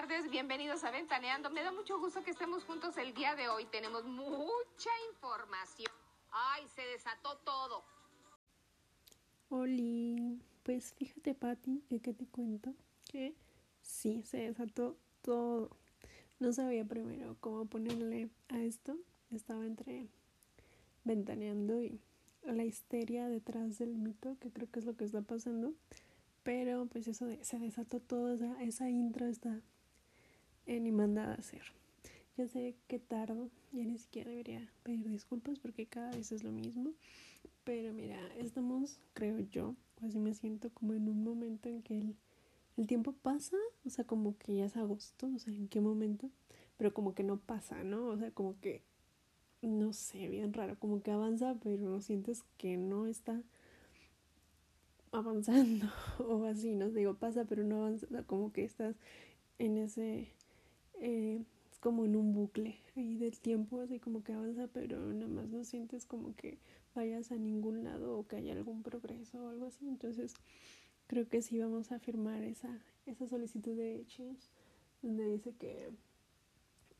tardes, bienvenidos a Ventaneando. Me da mucho gusto que estemos juntos el día de hoy. Tenemos mucha información. Ay, se desató todo. Oli, pues fíjate, Patti, que qué te cuento, que sí, se desató todo. No sabía primero cómo ponerle a esto. Estaba entre ventaneando y la histeria detrás del mito, que creo que es lo que está pasando. Pero pues eso de, se desató todo, esa, esa intro está ni mandada a hacer. Ya sé que tardo, ya ni siquiera debería pedir disculpas porque cada vez es lo mismo. Pero mira, estamos, creo yo, así me siento como en un momento en que el, tiempo pasa, o sea, como que ya es agosto, o sea, en qué momento, pero como que no pasa, ¿no? O sea, como que, no sé, bien raro, como que avanza, pero sientes que no está avanzando o así, no digo, pasa pero no avanza, como que estás en ese, eh, como en un bucle ahí del tiempo, así como que avanza pero nada más no sientes como que vayas a ningún lado o que haya algún progreso o algo así, entonces creo que sí vamos a firmar esa, esa solicitud de change donde dice que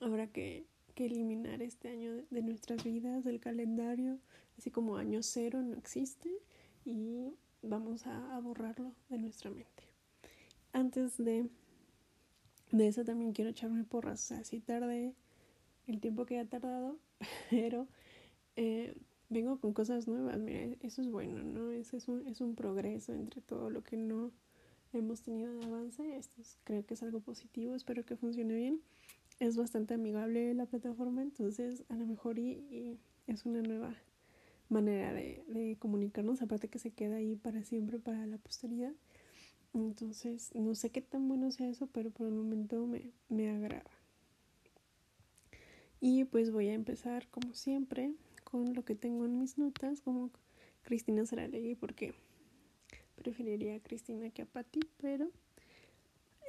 habrá que, que eliminar este año de, de nuestras vidas, del calendario, así como año cero no existe y vamos a, borrarlo de nuestra mente. Antes de, de eso también quiero echarme porras. O sea, tardé el tiempo que ha tardado, pero eh, vengo con cosas nuevas. Mira, eso es bueno, ¿no? Ese es un, es un progreso entre todo lo que no hemos tenido de avance. Esto creo que es algo positivo, espero que funcione bien. Es bastante amigable la plataforma, entonces a lo mejor y es una nueva manera de, de, comunicarnos, aparte que se queda ahí para siempre, para la posteridad. Entonces, no sé qué tan bueno sea eso, pero por el momento me, me agrada. Y pues voy a empezar, como siempre, con lo que tengo en mis notas, como Cristina Saralegui, porque preferiría a Cristina que a Patti, pero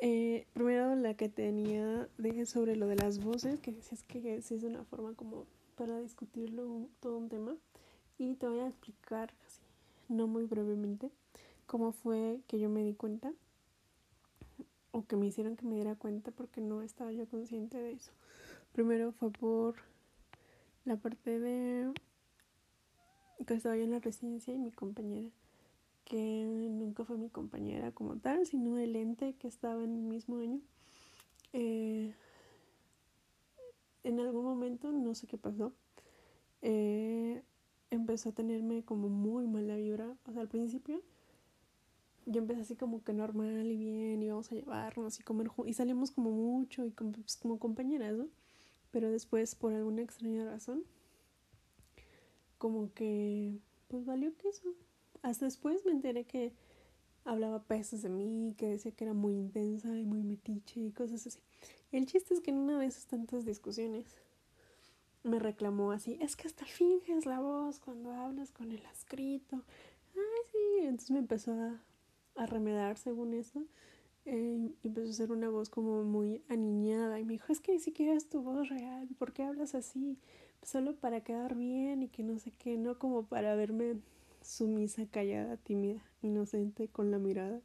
eh, primero la que tenía de sobre lo de las voces, que decías que es una forma como para discutirlo todo un tema y te voy a explicar así, no muy brevemente, cómo fue que yo me di cuenta o que me hicieron que me diera cuenta porque no estaba yo consciente de eso. Primero fue por la parte de que estaba yo en la residencia y mi compañera, que nunca fue mi compañera como tal, sino el ente que estaba en el mismo año. Eh, en algún momento, no sé qué pasó, eh, empezó a tenerme como muy mala vibra. O sea, al principio yo empecé así como que normal y bien, y vamos a llevarnos y comer y salimos como mucho y como, pues, como compañeras, ¿no? Pero después, por alguna extraña razón, como que, pues valió que. Hasta después me enteré que hablaba pesos de mí, que decía que era muy intensa y muy metiche y cosas así. El chiste es que en una de esas tantas discusiones me reclamó así, es que hasta finges la voz cuando hablas con el escrito. Ay, sí, entonces me empezó a remedar según eso. Eh, y empezó a hacer una voz como muy aniñada y me dijo, es que ni siquiera es tu voz real, ¿por qué hablas así? Solo para quedar bien y que no sé qué, no como para verme sumisa, callada, tímida, inocente, con la mirada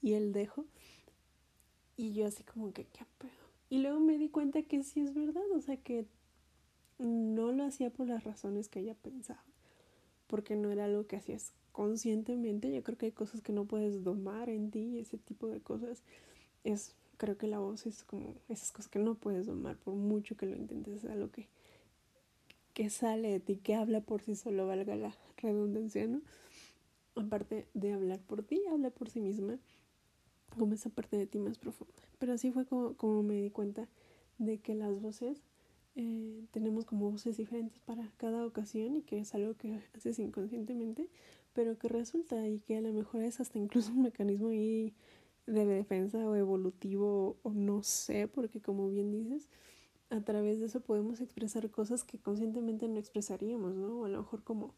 y el dejo. Y yo así como que, ¿qué pedo? Y luego me di cuenta que sí es verdad, o sea que no lo hacía por las razones que ella pensaba, porque no era algo que hacías conscientemente. Yo creo que hay cosas que no puedes domar en ti, ese tipo de cosas. Es, creo que la voz es como esas cosas que no puedes domar por mucho que lo intentes, es algo que, que sale de ti, que habla por sí solo, valga la redundancia, ¿no? Aparte de hablar por ti, habla por sí misma, como esa parte de ti más profunda. Pero así fue como, como me di cuenta de que las voces eh, tenemos como voces diferentes para cada ocasión y que es algo que haces inconscientemente, pero que resulta y que a lo mejor es hasta incluso un mecanismo de defensa o evolutivo o no sé, porque como bien dices, a través de eso podemos expresar cosas que conscientemente no expresaríamos, ¿no? O a lo mejor como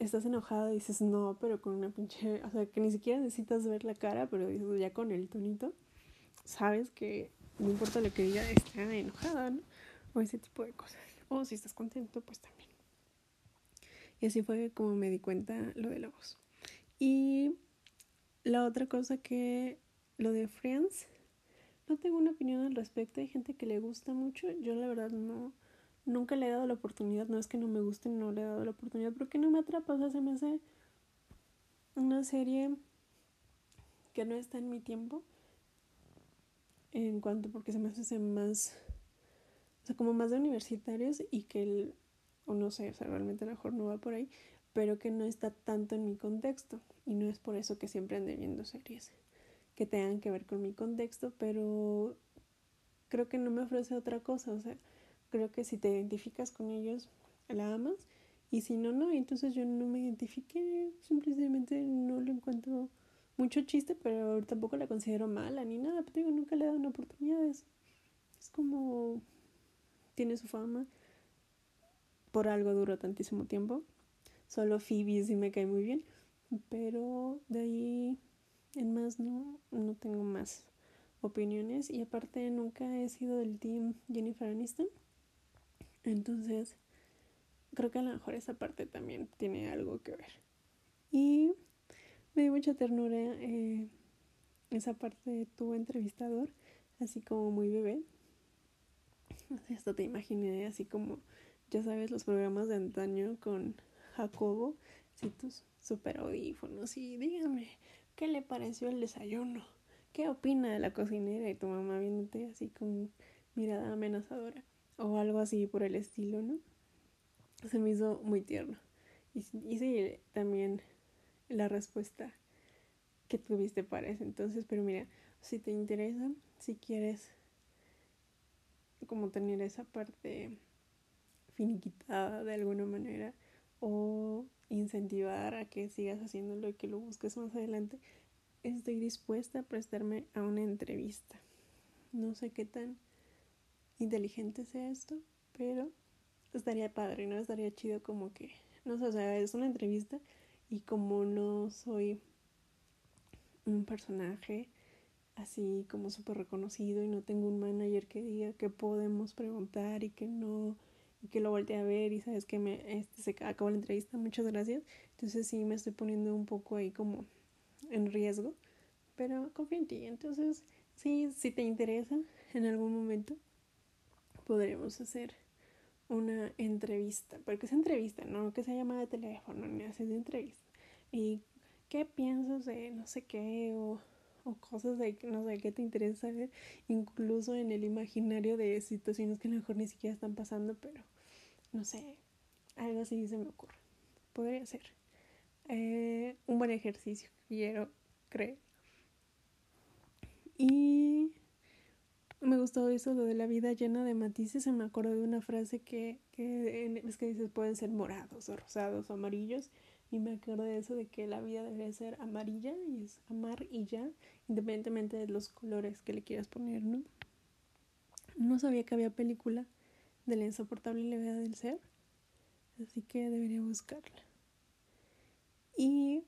estás enojada y dices no, pero con una pinche, o sea, que ni siquiera necesitas ver la cara, pero dices ya con el tonito, sabes que no importa lo que diga, está enojada, ¿no? O ese tipo de cosas. O si estás contento, pues también. Y así fue como me di cuenta lo de la voz. Y la otra cosa que lo de Friends, no tengo una opinión al respecto. Hay gente que le gusta mucho. Yo la verdad no, nunca le he dado la oportunidad. No es que no me guste, no le he dado la oportunidad porque no me atrapa. O sea, se me hace una serie que no está en mi tiempo. En cuanto, porque se me hace más, como más de universitarios y que el, o no sé, o sea, realmente a lo mejor no va por ahí, pero que no está tanto en mi contexto. Y no es por eso que siempre ande viendo series que tengan que ver con mi contexto, pero creo que no me ofrece otra cosa. O sea, creo que si te identificas con ellos, la amas. Y si no, no. Entonces yo no me identifiqué. Simplemente no lo encuentro mucho chiste, pero tampoco la considero mala ni nada. Pero digo, nunca le he dado una oportunidad. Es, es como. Tiene su fama. Por algo duró tantísimo tiempo. Solo Phoebe sí me cae muy bien. Pero de ahí en más no, no tengo más opiniones. Y aparte nunca he sido del team Jennifer Aniston. Entonces creo que a lo mejor esa parte también tiene algo que ver. Y me dio mucha ternura eh, esa parte de tu entrevistador, así como muy bebé. Hasta te imaginé así como, ya sabes, los programas de antaño con Jacobo, si tus super audífonos y dígame, ¿qué le pareció el desayuno? ¿Qué opina de la cocinera y tu mamá viéndote así con mirada amenazadora? O algo así por el estilo, ¿no? Se me hizo muy tierno. Y, y sí, también la respuesta que tuviste para. Entonces, pero mira, si te interesa, si quieres como tener esa parte finiquitada de alguna manera o incentivar a que sigas haciéndolo y que lo busques más adelante, estoy dispuesta a prestarme a una entrevista. No sé qué tan inteligente sea esto, pero estaría padre, ¿no? Estaría chido como que, no sé, o sea, es una entrevista y como no soy un personaje así como súper reconocido y no tengo un manager que diga que podemos preguntar y que no y que lo voltee a ver y sabes que me este, se acabó la entrevista, muchas gracias. Entonces sí me estoy poniendo un poco ahí como en riesgo, pero confío en ti. Entonces, sí, si te interesa en algún momento podremos hacer una entrevista, porque es entrevista, no que sea llamada de teléfono, ni haces de entrevista. Y qué piensas de no sé qué o o cosas de que no sé qué te interesa saber, incluso en el imaginario de situaciones que a lo mejor ni siquiera están pasando, pero no sé, algo así se me ocurre. Podría ser eh, un buen ejercicio, quiero creer. Y me gustó eso, lo de la vida llena de matices. Se me acordó de una frase que, que es que dices pueden ser morados o rosados o amarillos. Y me acuerdo de eso de que la vida debe ser amarilla y es amar y ya, independientemente de los colores que le quieras poner, ¿no? No sabía que había película de la insoportable levedad del ser, así que debería buscarla. Y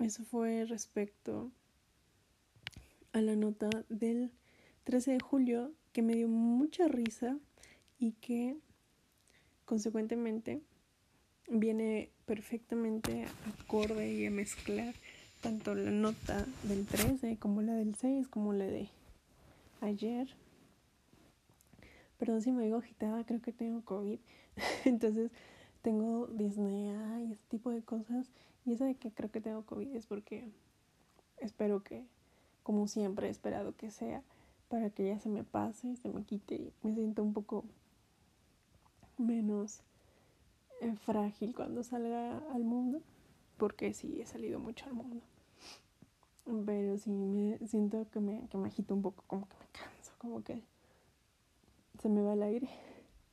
eso fue respecto a la nota del 13 de julio que me dio mucha risa y que consecuentemente viene perfectamente acorde y a mezclar tanto la nota del 13 como la del 6 como la de ayer. Perdón si me digo agitada, creo que tengo COVID. Entonces tengo disnea y ese tipo de cosas. Y eso de que creo que tengo COVID es porque espero que, como siempre he esperado que sea, para que ya se me pase, se me quite y me siento un poco menos frágil cuando salga al mundo, porque sí he salido mucho al mundo. Pero sí me siento que me, que me agito un poco, como que me canso, como que se me va el aire.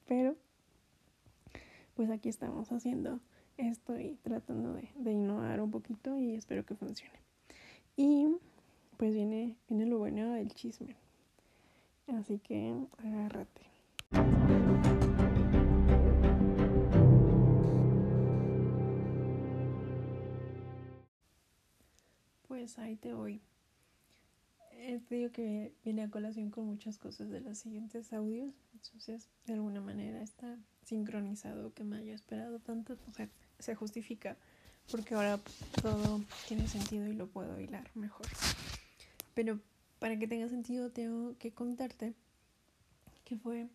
Pero pues aquí estamos haciendo esto y tratando de, de innovar un poquito y espero que funcione. Y pues viene, viene lo bueno del chisme. Así que agárrate. Pues ahí te voy. Eh, te que viene a colación con muchas cosas de los siguientes audios. Entonces, de alguna manera está sincronizado que me haya esperado tanto. O sea, se justifica porque ahora todo tiene sentido y lo puedo hilar mejor. Pero para que tenga sentido tengo que contarte que fue,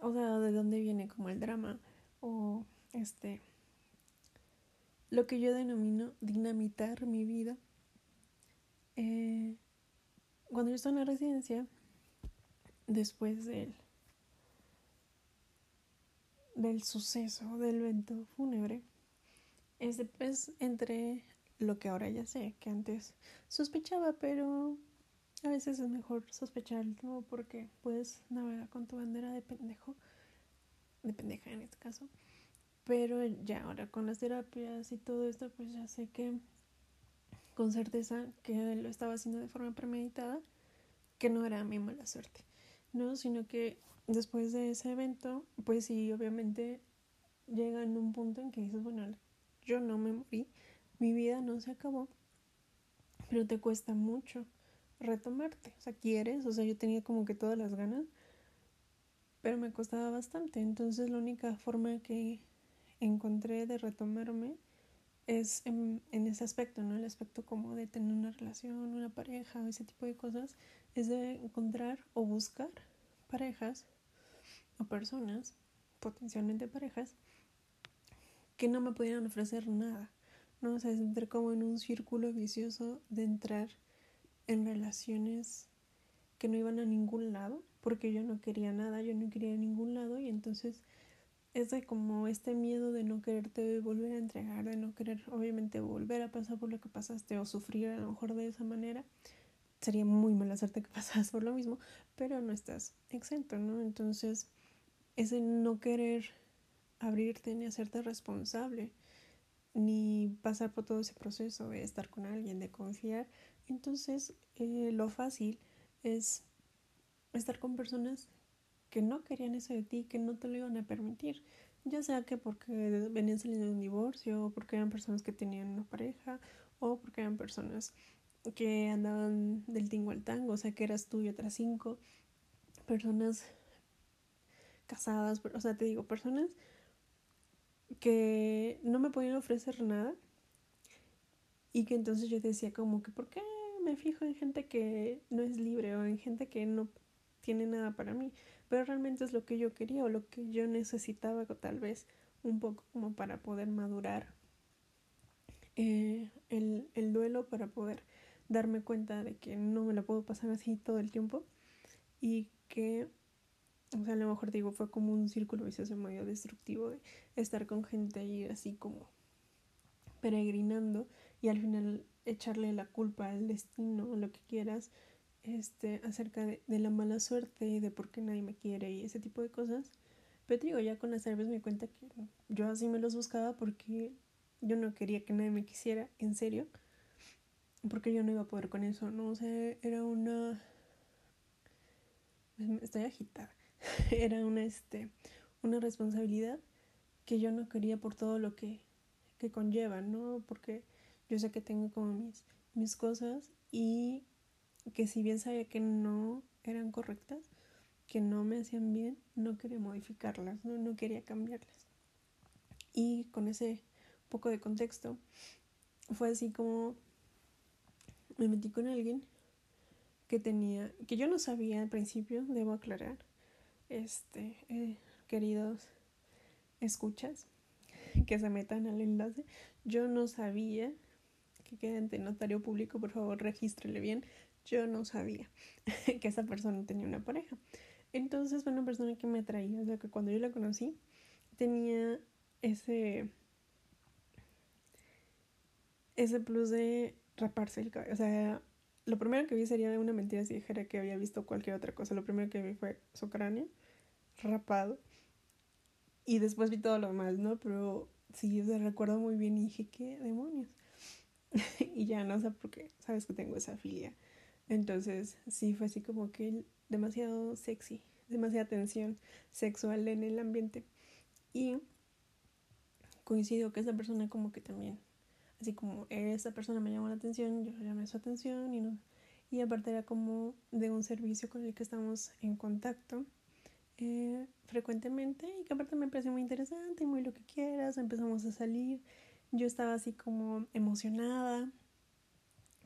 o sea, de dónde viene como el drama o este, lo que yo denomino dinamitar mi vida. Eh, cuando yo estaba en la residencia, después del, del suceso del evento fúnebre, es después entre lo que ahora ya sé, que antes sospechaba, pero a veces es mejor sospechar ¿no? porque puedes navegar con tu bandera de pendejo, de pendeja en este caso. Pero ya ahora con las terapias y todo esto, pues ya sé que con certeza que lo estaba haciendo de forma premeditada, que no era mi mala suerte, ¿no? Sino que después de ese evento, pues sí, obviamente llega en un punto en que dices, bueno, yo no me morí, mi vida no se acabó, pero te cuesta mucho retomarte. O sea, quieres, o sea, yo tenía como que todas las ganas, pero me costaba bastante. Entonces la única forma que encontré de retomarme es en, ese aspecto, ¿no? El aspecto como de tener una relación, una pareja, ese tipo de cosas, es de encontrar o buscar parejas o personas, potencialmente parejas, que no me pudieran ofrecer nada, ¿no? O sea, es entrar como en un círculo vicioso de entrar en relaciones que no iban a ningún lado, porque yo no quería nada, yo no quería ningún lado y entonces es de como este miedo de no quererte volver a entregar, de no querer obviamente volver a pasar por lo que pasaste o sufrir a lo mejor de esa manera. Sería muy mala suerte que pasas por lo mismo, pero no estás exento, ¿no? Entonces, ese no querer abrirte ni hacerte responsable, ni pasar por todo ese proceso de estar con alguien, de confiar, entonces, eh, lo fácil es estar con personas que no querían eso de ti, que no te lo iban a permitir. Ya sea que porque venían saliendo de un divorcio, o porque eran personas que tenían una pareja, o porque eran personas que andaban del tingo al tango, o sea que eras tú y otras cinco personas casadas, o sea, te digo, personas que no me podían ofrecer nada y que entonces yo decía como que, ¿por qué me fijo en gente que no es libre o en gente que no tiene nada para mí, pero realmente es lo que yo quería o lo que yo necesitaba tal vez un poco como para poder madurar eh, el, el duelo, para poder darme cuenta de que no me la puedo pasar así todo el tiempo y que, o sea, a lo mejor digo, fue como un círculo vicioso medio destructivo de estar con gente y así como peregrinando y al final echarle la culpa al destino lo que quieras este acerca de, la mala suerte y de por qué nadie me quiere y ese tipo de cosas. Pero digo ya con las cervezas me cuenta que yo así me los buscaba porque yo no quería que nadie me quisiera en serio porque yo no iba a poder con eso no o sea era una estoy agitada. Era una este una responsabilidad que yo no quería por todo lo que que conlleva no porque yo sé que tengo como mis, mis cosas y que si bien sabía que no eran correctas, que no me hacían bien, no quería modificarlas, no, no quería cambiarlas. Y con ese poco de contexto, fue así como me metí con alguien que tenía, que yo no sabía al principio, debo aclarar, este, eh, queridos escuchas, que se metan al enlace, yo no sabía que quede ante notario público, por favor, regístrele bien. Yo no sabía que esa persona tenía una pareja. Entonces fue una persona que me atraía, o sea que cuando yo la conocí tenía ese ese plus de raparse el cabello, o sea, lo primero que vi sería una mentira si dijera que había visto cualquier otra cosa. Lo primero que vi fue su cráneo rapado. Y después vi todo lo demás, ¿no? Pero sí, o recuerdo muy bien y dije, ¿qué demonios? y ya no sé por qué, sabes que tengo esa filia. Entonces, sí, fue así como que demasiado sexy, demasiada tensión sexual en el ambiente. Y coincido que esa persona como que también, así como esa persona me llamó la atención, yo llamé su atención y no. Y aparte era como de un servicio con el que estamos en contacto eh, frecuentemente y que aparte me pareció muy interesante y muy lo que quieras, empezamos a salir yo estaba así como emocionada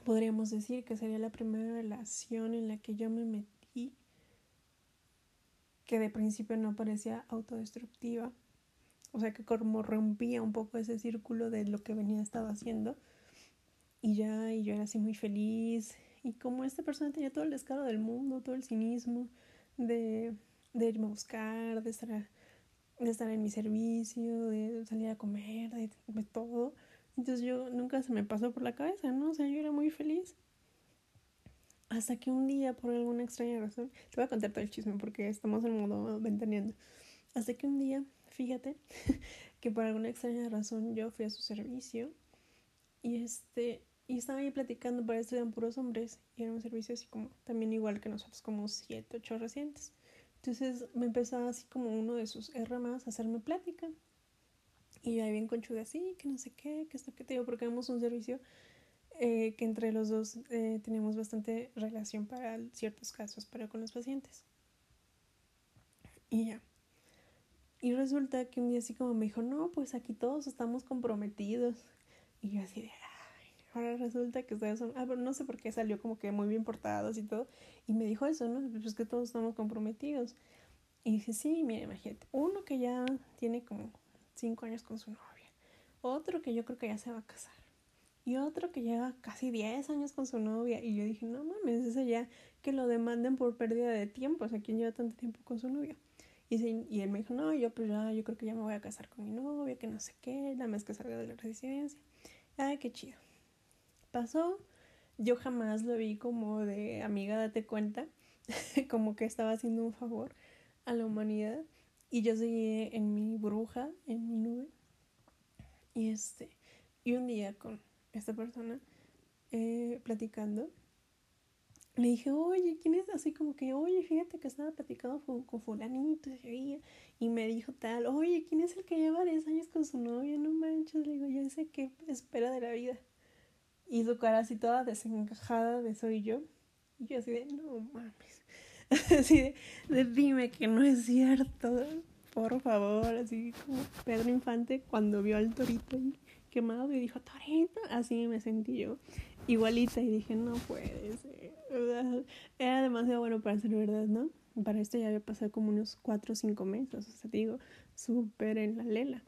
podríamos decir que sería la primera relación en la que yo me metí que de principio no parecía autodestructiva, o sea que como rompía un poco ese círculo de lo que venía estado haciendo. Y ya y yo era así muy feliz. Y como esta persona tenía todo el descaro del mundo, todo el cinismo de, de irme a buscar, de estar, de estar en mi servicio, de salir a comer, de, de todo, entonces yo nunca se me pasó por la cabeza, ¿no? O sea, yo era muy feliz. Hasta que un día, por alguna extraña razón, te voy a contar todo el chisme porque estamos en modo ventaneando. Hasta que un día, fíjate, que por alguna extraña razón yo fui a su servicio y este y estaba ahí platicando, para esto eran puros hombres y era un servicio así como, también igual que nosotros, como siete, ocho recientes. Entonces me empezaba así como uno de sus R más a hacerme plática. Y ahí bien conchuda así, que no sé qué, que esto que te digo, porque tenemos un servicio eh, que entre los dos eh, tenemos bastante relación para ciertos casos, pero con los pacientes. Y ya. Y resulta que un día así como me dijo, no, pues aquí todos estamos comprometidos. Y yo así de, ay, ahora resulta que ustedes son, ah, pero no sé por qué salió como que muy bien portados y todo. Y me dijo eso, ¿no? Pues que todos estamos comprometidos. Y dije, sí, mire, imagínate, uno que ya tiene como cinco años con su novia, otro que yo creo que ya se va a casar, y otro que lleva casi 10 años con su novia. Y yo dije, no mames, eso ya que lo demanden por pérdida de tiempo, o sea, ¿quién lleva tanto tiempo con su novia? Y, y él me dijo, no, yo pues ya, yo creo que ya me voy a casar con mi novia, que no sé qué, la vez que salga de la residencia. Ay, qué chido. Pasó, yo jamás lo vi como de amiga, date cuenta, como que estaba haciendo un favor a la humanidad. Y yo seguí en mi bruja, en mi nube. Y este, y un día con esta persona eh, platicando, le dije, oye, ¿quién es? Así como que, oye, fíjate que estaba platicando con, fulanito y me dijo tal, oye, ¿quién es el que lleva 10 años con su novia? No manches, le digo, yo sé qué espera de la vida. Y su cara así toda desencajada de soy yo. Y yo así de, no mames. así de, dime que no es cierto, por favor. Así como Pedro Infante cuando vio al torito ahí quemado y dijo, Torito, así me sentí yo, igualita, y dije, no puede ser, era demasiado bueno para ser verdad, ¿no? Para esto ya había pasado como unos cuatro o cinco meses, o sea, digo, súper en la lela.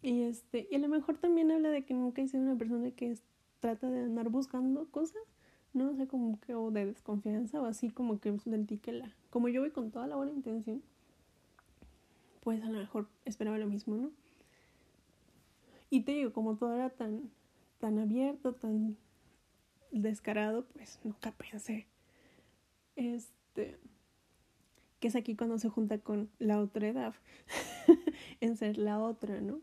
Y este, y a lo mejor también habla de que nunca hice una persona que trata de andar buscando cosas, no sé, como que, o de desconfianza, o así como que sentí que la, como yo voy con toda la buena intención, pues a lo mejor esperaba lo mismo, ¿no? Y te digo, como todo era tan, tan abierto, tan descarado, pues nunca pensé. Este. Que es aquí cuando se junta con la otra edad. en ser la otra, ¿no?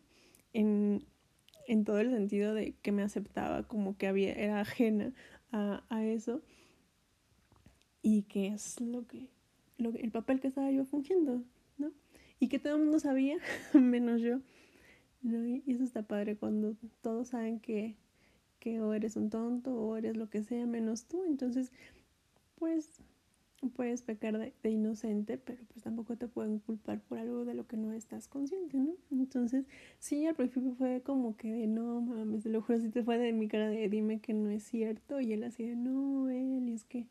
En, en todo el sentido de que me aceptaba como que había, era ajena a, a eso. Y que es lo que, lo el papel que estaba yo fungiendo, ¿no? Y que todo el mundo sabía, menos yo. Y eso está padre cuando todos saben que, que o eres un tonto o eres lo que sea menos tú. Entonces, pues puedes pecar de, inocente, pero pues tampoco te pueden culpar por algo de lo que no estás consciente, ¿no? Entonces, sí, al principio fue como que de no mames, te lo juro, si te fue de mi cara de dime que no es cierto, y él así de no, él, y es que,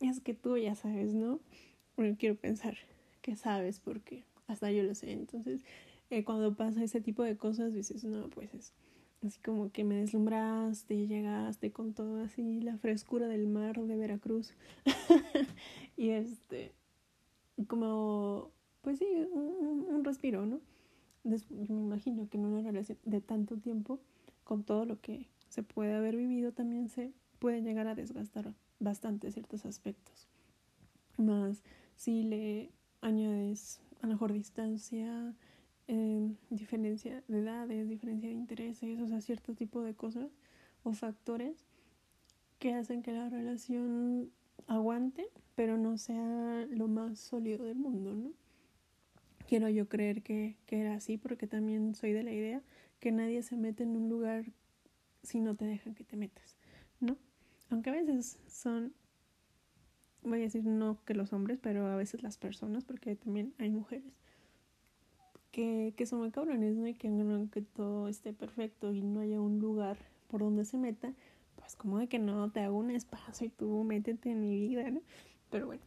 es que tú ya sabes, ¿no? Bueno, quiero pensar que sabes porque hasta yo lo sé, entonces eh, cuando pasa ese tipo de cosas dices, no, pues es así como que me deslumbraste llegaste con todo así la frescura del mar de Veracruz. y este, como, pues sí, un, un respiro, ¿no? yo me imagino que en una relación de tanto tiempo, con todo lo que se puede haber vivido, también se puede llegar a desgastar bastante ciertos aspectos. Más si le añades a lo mejor distancia, eh, diferencia de edades, diferencia de intereses, o sea, cierto tipo de cosas o factores que hacen que la relación aguante, pero no sea lo más sólido del mundo, ¿no? Quiero yo creer que, que era así porque también soy de la idea que nadie se mete en un lugar si no te dejan que te metas, ¿no? Aunque a veces son, voy a decir no que los hombres, pero a veces las personas, porque también hay mujeres que, que son cabrones, ¿no? Y que que todo esté perfecto y no haya un lugar por donde se meta, pues como de que no te hago un espacio y tú métete en mi vida, ¿no? Pero bueno,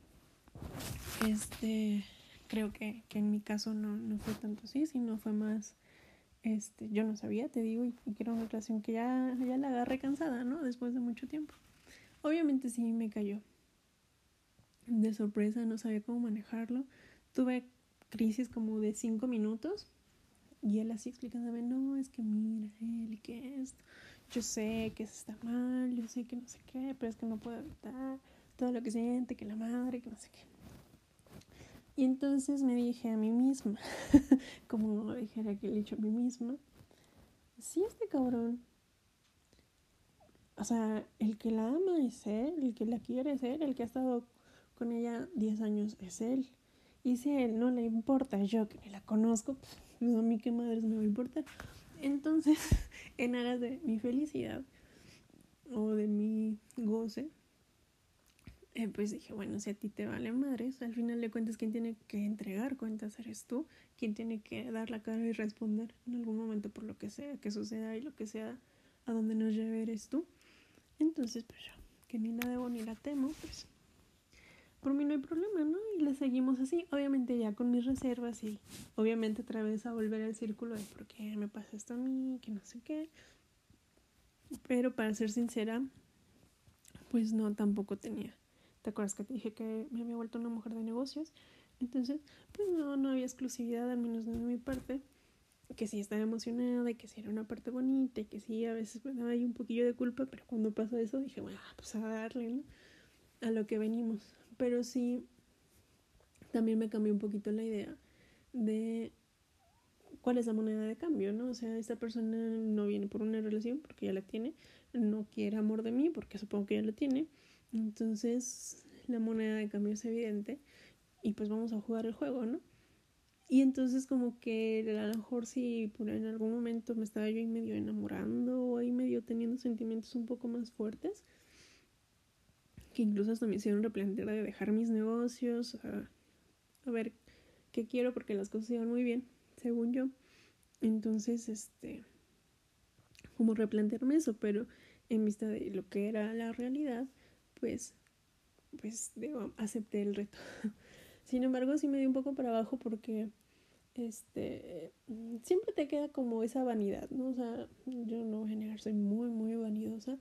este, creo que, que en mi caso no, no fue tanto así, sino fue más, este, yo no sabía, te digo, y, era una relación que ya, ya la agarré cansada, ¿no? Después de mucho tiempo. Obviamente sí me cayó de sorpresa, no sabía cómo manejarlo. Tuve crisis como de cinco minutos y él así explicándome, no, es que mira, él y que esto, yo sé que está mal, yo sé que no sé qué, pero es que no puedo evitar todo lo que siente, que la madre, que no sé qué. Y entonces me dije a mí misma, como dijera que le dicho a mí misma, si este cabrón, o sea, el que la ama es él, el que la quiere es él, el que ha estado con ella 10 años es él. Y si a él no le importa, yo que la conozco, pues a mí qué madres me va a importar. Entonces, en aras de mi felicidad o de mi goce, eh, pues dije, bueno, si a ti te vale madres, al final de cuentas, quien tiene que entregar cuentas eres tú, quien tiene que dar la cara y responder en algún momento por lo que sea que suceda y lo que sea a donde nos lleve eres tú. Entonces, pues yo, que ni la debo ni la temo, pues por mí no hay problema, ¿no? Y le seguimos así, obviamente ya con mis reservas y obviamente otra vez a volver al círculo de por qué me pasa esto a mí, que no sé qué. Pero para ser sincera, pues no, tampoco tenía. ¿Te acuerdas que te dije que me había vuelto una mujer de negocios? Entonces, pues no, no había exclusividad, al menos de mi parte. Que sí estaba emocionada y que sí era una parte bonita y que sí a veces me daba ahí un poquillo de culpa, pero cuando pasó eso dije, bueno, pues a darle, ¿no? A lo que venimos pero sí también me cambió un poquito la idea de cuál es la moneda de cambio, ¿no? O sea, esta persona no viene por una relación porque ya la tiene, no quiere amor de mí porque supongo que ya lo tiene, entonces la moneda de cambio es evidente y pues vamos a jugar el juego, ¿no? Y entonces como que a lo mejor si por en algún momento me estaba yo ahí medio enamorando o ahí medio teniendo sentimientos un poco más fuertes, que incluso hasta me hicieron replantear de dejar mis negocios, a, ver qué quiero porque las cosas iban muy bien, según yo. Entonces, este, como replantearme eso, pero en vista de lo que era la realidad, pues, pues, digo, acepté el reto. Sin embargo, sí me dio un poco para abajo porque, este, siempre te queda como esa vanidad, ¿no? O sea, yo no voy a negar, soy muy, muy vanidosa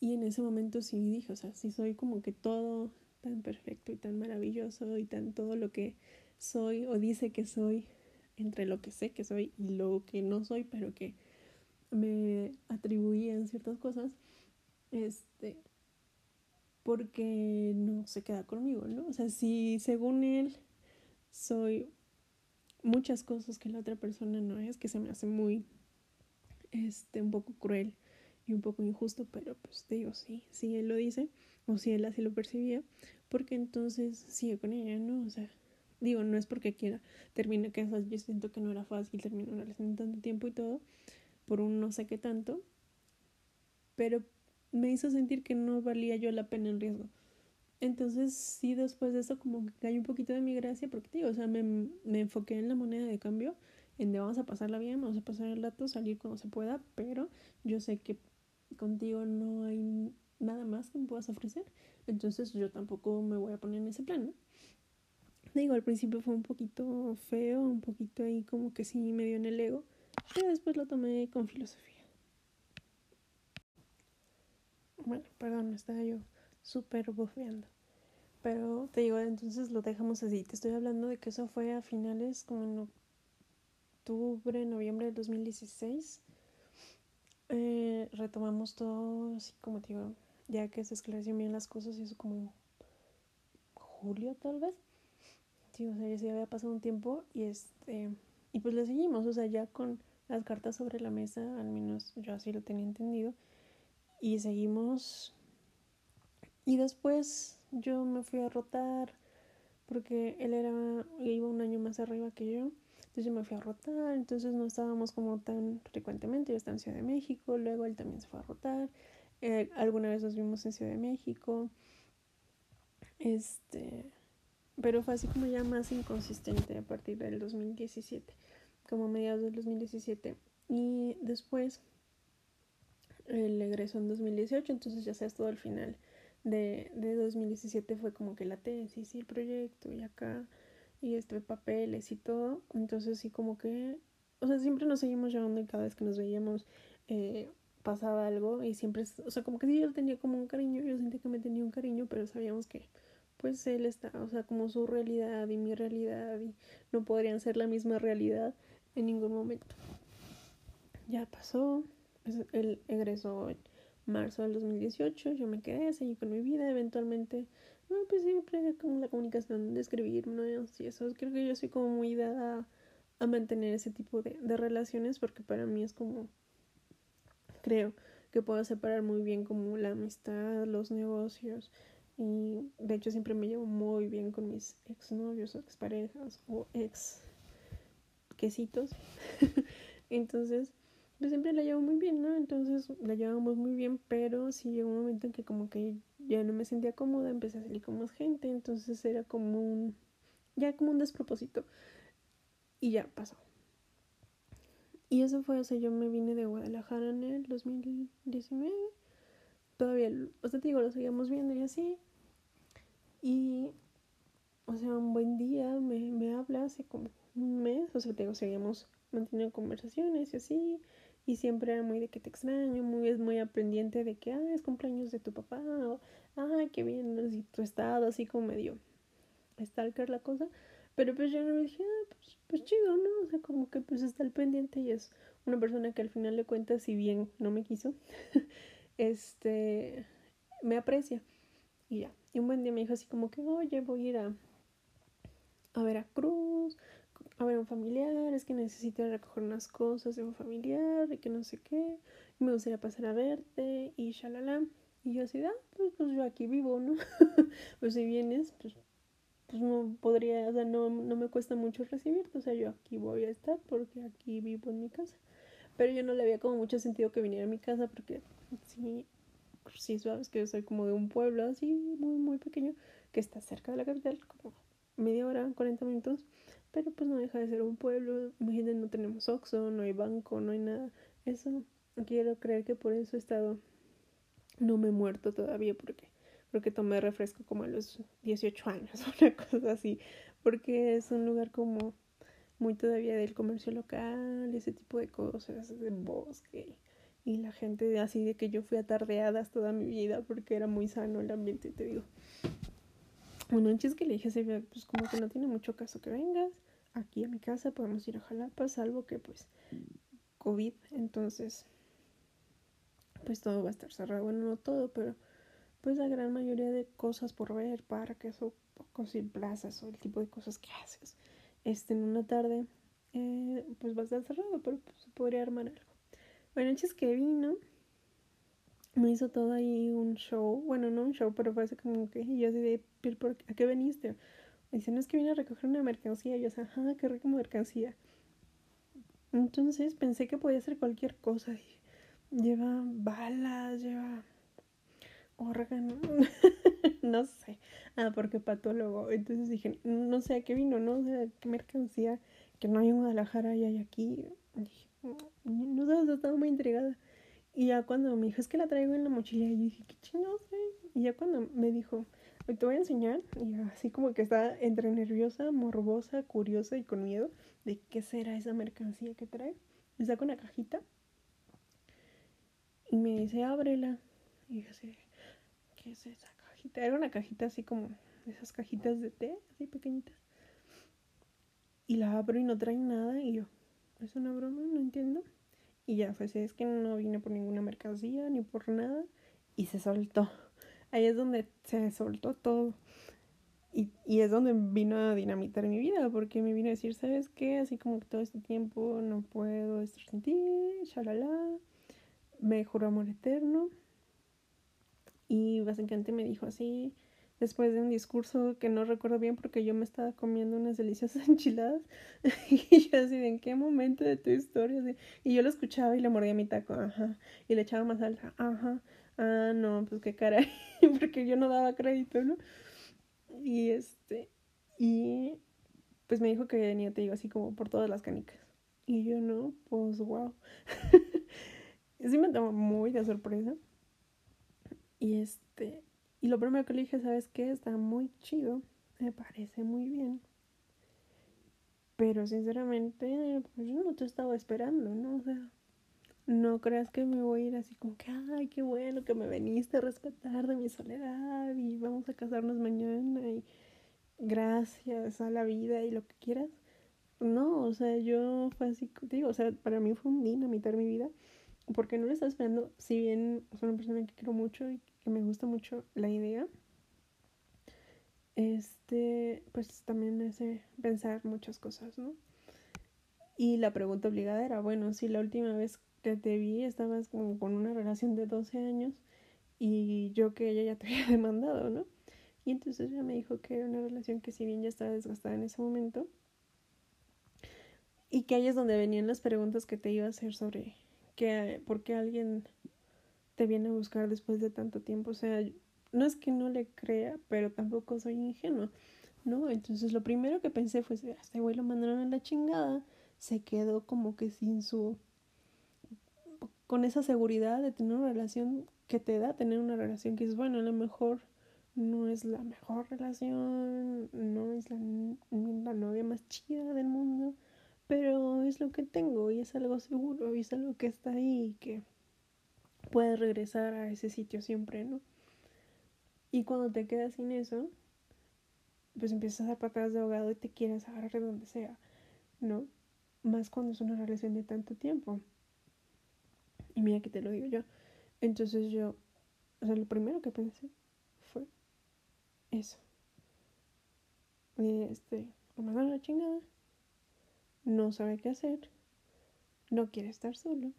y en ese momento sí dije, o sea, sí soy como que todo tan perfecto y tan maravilloso y tan todo lo que soy o dice que soy, entre lo que sé que soy y lo que no soy, pero que me atribuían ciertas cosas, este, porque no se queda conmigo, ¿no? O sea, si según él soy muchas cosas que la otra persona no es, que se me hace muy, este, un poco cruel y un poco injusto, pero pues digo, sí, sí él lo dice, o si él así lo percibía, porque entonces sigue con ella, ¿no? O sea, digo, no es porque quiera, termina que yo siento que no era fácil terminar una relación tanto tiempo y todo, por un no sé qué tanto, pero me hizo sentir que no valía yo la pena en riesgo. Entonces, sí, después de eso, como que cayó un poquito de mi gracia, porque digo, o sea, me, me enfoqué en la moneda de cambio, en de vamos a pasarla bien, vamos a pasar el rato, salir cuando se pueda, pero yo sé que contigo no hay nada más que me puedas ofrecer, entonces yo tampoco me voy a poner en ese plan, ¿no? Digo, al principio fue un poquito feo, un poquito ahí como que sí me dio en el ego, pero después lo tomé con filosofía. Bueno, perdón, estaba yo súper bofeando. Pero te digo, entonces lo dejamos así. Te estoy hablando de que eso fue a finales como en octubre, noviembre del 2016 eh, retomamos todo, así como te digo, ya que se esclarecieron bien las cosas, y eso como julio tal vez. Sí, o sea, ya se había pasado un tiempo y este y pues le seguimos, o sea, ya con las cartas sobre la mesa, al menos yo así lo tenía entendido. Y seguimos. Y después yo me fui a rotar porque él era iba un año más arriba que yo. Entonces yo me fui a rotar, entonces no estábamos como tan frecuentemente, yo estaba en Ciudad de México, luego él también se fue a rotar, eh, alguna vez nos vimos en Ciudad de México, este, pero fue así como ya más inconsistente a partir del 2017, como mediados del 2017, y después el egreso en 2018, entonces ya sabes, todo el final de, de 2017 fue como que la tesis y el proyecto y acá y este papeles y todo, entonces sí como que, o sea, siempre nos seguimos llevando y cada vez que nos veíamos eh, pasaba algo y siempre, o sea, como que sí yo tenía como un cariño, yo sentía que me tenía un cariño, pero sabíamos que pues él está, o sea, como su realidad y mi realidad y no podrían ser la misma realidad en ningún momento. Ya pasó, él egresó en marzo del 2018, yo me quedé, seguí con mi vida, eventualmente, no, pues siempre como la comunicación de escribir, ¿no? Y eso, creo que yo soy como muy dada a, mantener ese tipo de, de relaciones porque para mí es como, creo que puedo separar muy bien como la amistad, los negocios, y de hecho siempre me llevo muy bien con mis exnovios o exparejas o ex quesitos. Entonces, pues siempre la llevo muy bien, ¿no? Entonces la llevamos muy bien, pero sí llegó un momento en que como que ya no me sentía cómoda, empecé a salir con más gente, entonces era como un, ya como un despropósito. Y ya pasó. Y eso fue, o sea, yo me vine de Guadalajara en el 2019 todavía, o sea, te digo, lo seguíamos viendo y así. Y, o sea, un buen día me, me habla hace como un mes, o sea, te digo, seguíamos manteniendo conversaciones y así. Y siempre era muy de que te extraño, muy, es muy aprendiente de que, ah, es cumpleaños de tu papá, o, ah, qué bien, así tu estado, así como medio stalker la cosa. Pero pues yo no me dije, ah, pues, pues chido, ¿no? O sea, como que pues está al pendiente y es una persona que al final de cuentas, si bien no me quiso, este, me aprecia. Y ya. Y un buen día me dijo así como que, oye, voy a ir a, a Veracruz, a ver un familiar, es que necesito recoger unas cosas de un familiar y que no sé qué. Y me gustaría pasar a verte y shalala. Y yo así, ah, pues, pues yo aquí vivo, ¿no? pues si vienes, pues, pues no podría, o sea, no, no me cuesta mucho recibirte, o sea, yo aquí voy a estar porque aquí vivo en mi casa. Pero yo no le había como mucho sentido que viniera a mi casa porque sí, sí sabes que yo soy como de un pueblo así muy, muy pequeño que está cerca de la capital, como media hora, 40 minutos, pero pues no deja de ser un pueblo. No tenemos Oxxo, no hay banco, no hay nada. Eso quiero creer que por eso he estado, no me he muerto todavía porque creo que tomé refresco como a los 18 años, una cosa así, porque es un lugar como muy todavía del comercio local, ese tipo de cosas, de bosque y la gente así de que yo fui atardeadas toda mi vida porque era muy sano el ambiente, te digo. Una noche es que le dije a pues como que no tiene mucho caso que vengas aquí a mi casa, podemos ir a Jalapa, salvo que pues COVID, entonces pues todo va a estar cerrado, bueno, no todo, pero pues la gran mayoría de cosas por ver, parques o cosas plazas o el tipo de cosas que haces, este, en una tarde, eh, pues va a estar cerrado, pero pues, se podría armar algo. Bueno, es que vino, me hizo todo ahí un show, bueno, no un show, pero fue así como que, yo así de, ¿a qué veniste? Dice, no es que vine a recoger una mercancía, yo, ajá, qué rica mercancía. Entonces pensé que podía ser cualquier cosa, lleva balas, lleva órgano, no sé, ah, porque patólogo, entonces dije, no sé a qué vino, no sé qué mercancía que no hay en Guadalajara y hay aquí, dije, no sé, estaba muy intrigada. Y ya cuando me dijo, es que la traigo en la mochila, y dije, qué chingados Y ya cuando me dijo, te voy a enseñar, y así como que estaba entre nerviosa, morbosa, curiosa y con miedo de qué será esa mercancía que trae, me saco una cajita y me dice, ábrela. Y yo así, ¿qué es esa cajita? Era una cajita así como esas cajitas de té, así pequeñitas. Y la abro y no trae nada, y yo, es una broma, no entiendo. Y ya, pues es que no vine por ninguna mercancía ni por nada. Y se soltó. Ahí es donde se soltó todo. Y, y es donde vino a dinamitar mi vida, porque me vino a decir, ¿sabes qué? Así como que todo este tiempo no puedo estar sin ti, shalala. Me juró amor eterno. Y básicamente me dijo así, después de un discurso que no recuerdo bien porque yo me estaba comiendo unas deliciosas enchiladas y yo así, ¿en qué momento de tu historia? y yo lo escuchaba y le mordía mi taco, ajá, y le echaba más salsa, ajá, ah, no, pues qué caray, porque yo no daba crédito, ¿no? Y este, y pues me dijo que venía, te digo, así como por todas las canicas. Y yo no, pues wow. sí me tomó muy de sorpresa. Y este, y lo primero que le dije, ¿sabes qué? Está muy chido, me parece muy bien. Pero sinceramente, pues yo no te estaba esperando, ¿no? O sea, no creas que me voy a ir así como que, ay, qué bueno que me veniste a respetar de mi soledad y vamos a casarnos mañana y gracias a la vida y lo que quieras. No, o sea, yo fue así, digo, o sea, para mí fue un dinamitar mi vida porque no le estaba esperando, si bien soy una persona que quiero mucho y que me gusta mucho la idea, este, pues también me hace pensar muchas cosas, ¿no? Y la pregunta obligada era, bueno, si la última vez que te vi estabas como con una relación de 12 años y yo que ella ya te había demandado, ¿no? Y entonces ella me dijo que era una relación que si bien ya estaba desgastada en ese momento y que ahí es donde venían las preguntas que te iba a hacer sobre que por qué alguien te viene a buscar después de tanto tiempo, o sea, no es que no le crea, pero tampoco soy ingenuo, ¿no? Entonces lo primero que pensé fue, este güey lo mandaron a la chingada, se quedó como que sin su con esa seguridad de tener una relación que te da tener una relación que es bueno, a lo mejor no es la mejor relación, no es la, la, novia más chida del mundo, pero es lo que tengo y es algo seguro y es algo que está ahí y que puedes regresar a ese sitio siempre, ¿no? Y cuando te quedas sin eso, pues empiezas a dar patadas de ahogado y te quieres agarrar de donde sea, ¿no? Más cuando es una relación de tanto tiempo. Y mira que te lo digo yo. Entonces yo, o sea, lo primero que pensé fue eso. Este, lo mandaron a la chingada. No sabe qué hacer. No quiere estar solo.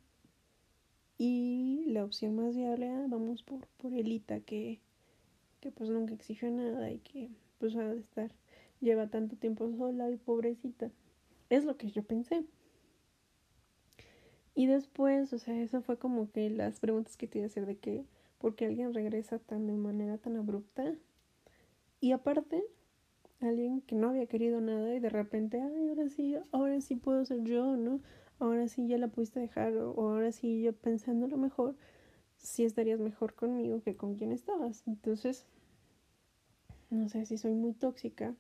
Y la opción más viable, ah, vamos por, por Elita, que, que pues nunca exigió nada y que pues va a estar, lleva tanto tiempo sola y pobrecita. Es lo que yo pensé. Y después, o sea, eso fue como que las preguntas que te iba a hacer de que, ¿por qué alguien regresa tan de manera tan abrupta? Y aparte, alguien que no había querido nada y de repente, ay, ahora sí, ahora sí puedo ser yo, ¿no? Ahora sí ya la pudiste dejar, o, ahora sí yo pensando lo mejor, sí estarías mejor conmigo que con quien estabas. Entonces, no sé si soy muy tóxica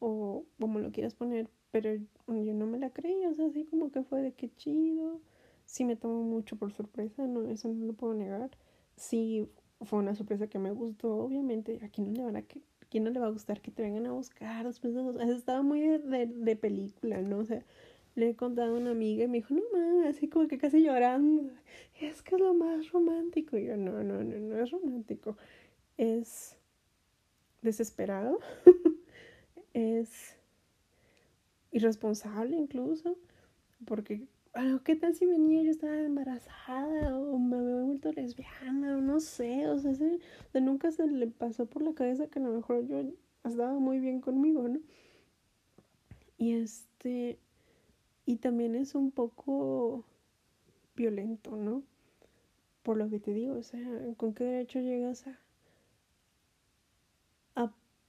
o como lo quieras poner, pero yo no me la creí, o sea, así como que fue de qué chido sí me tomó mucho por sorpresa, no, eso no lo puedo negar. Sí fue una sorpresa que me gustó, obviamente. ¿A quién no le van a quién no le va a gustar que te vengan a buscar después de Estaba muy de, de, película, ¿no? O sea, le he contado a una amiga y me dijo, no mames, así como que casi llorando. Es que es lo más romántico. Y yo, no, no, no, no es romántico. Es desesperado. es irresponsable incluso. Porque ¿qué tal si venía yo estaba embarazada o me había vuelto lesbiana o no sé? O sea, de nunca se le pasó por la cabeza que a lo mejor yo estaba muy bien conmigo, ¿no? Y este, y también es un poco violento, ¿no? Por lo que te digo, o sea, ¿con qué derecho llegas a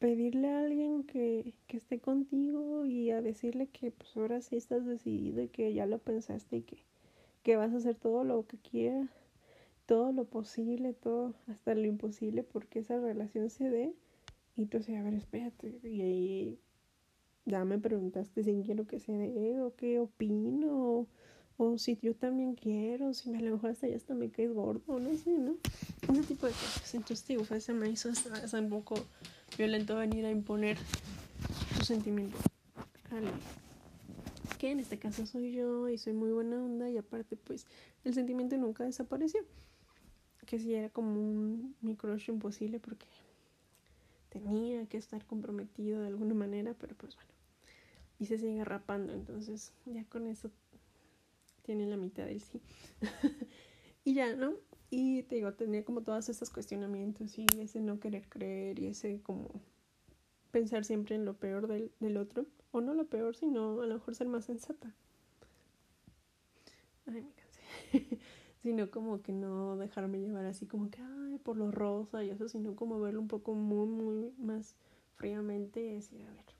pedirle a alguien que, que, esté contigo y a decirle que pues ahora sí estás decidido y que ya lo pensaste y que, que vas a hacer todo lo que quieras, todo lo posible, todo, hasta lo imposible porque esa relación se dé. Y entonces, a ver, espérate, y ahí ya me preguntaste si quiero que se dé o qué opino o, si yo también quiero, si me a lo mejor hasta ya hasta me caes gordo, no sé, ¿no? Ese tipo de cosas. Entonces, digo, se me hizo un poco violento venir a imponer su sentimiento que en este caso soy yo y soy muy buena onda y aparte pues el sentimiento nunca desapareció que si era como un mi imposible porque tenía que estar comprometido de alguna manera pero pues bueno y se sigue rapando entonces ya con eso tiene la mitad del sí y ya no y te digo, tenía como todos estos cuestionamientos y ese no querer creer y ese como pensar siempre en lo peor del, del otro. O no lo peor, sino a lo mejor ser más sensata. Ay, me cansé. sino como que no dejarme llevar así como que, ay, por lo rosa y eso, sino como verlo un poco muy, muy más fríamente y decir, a ver,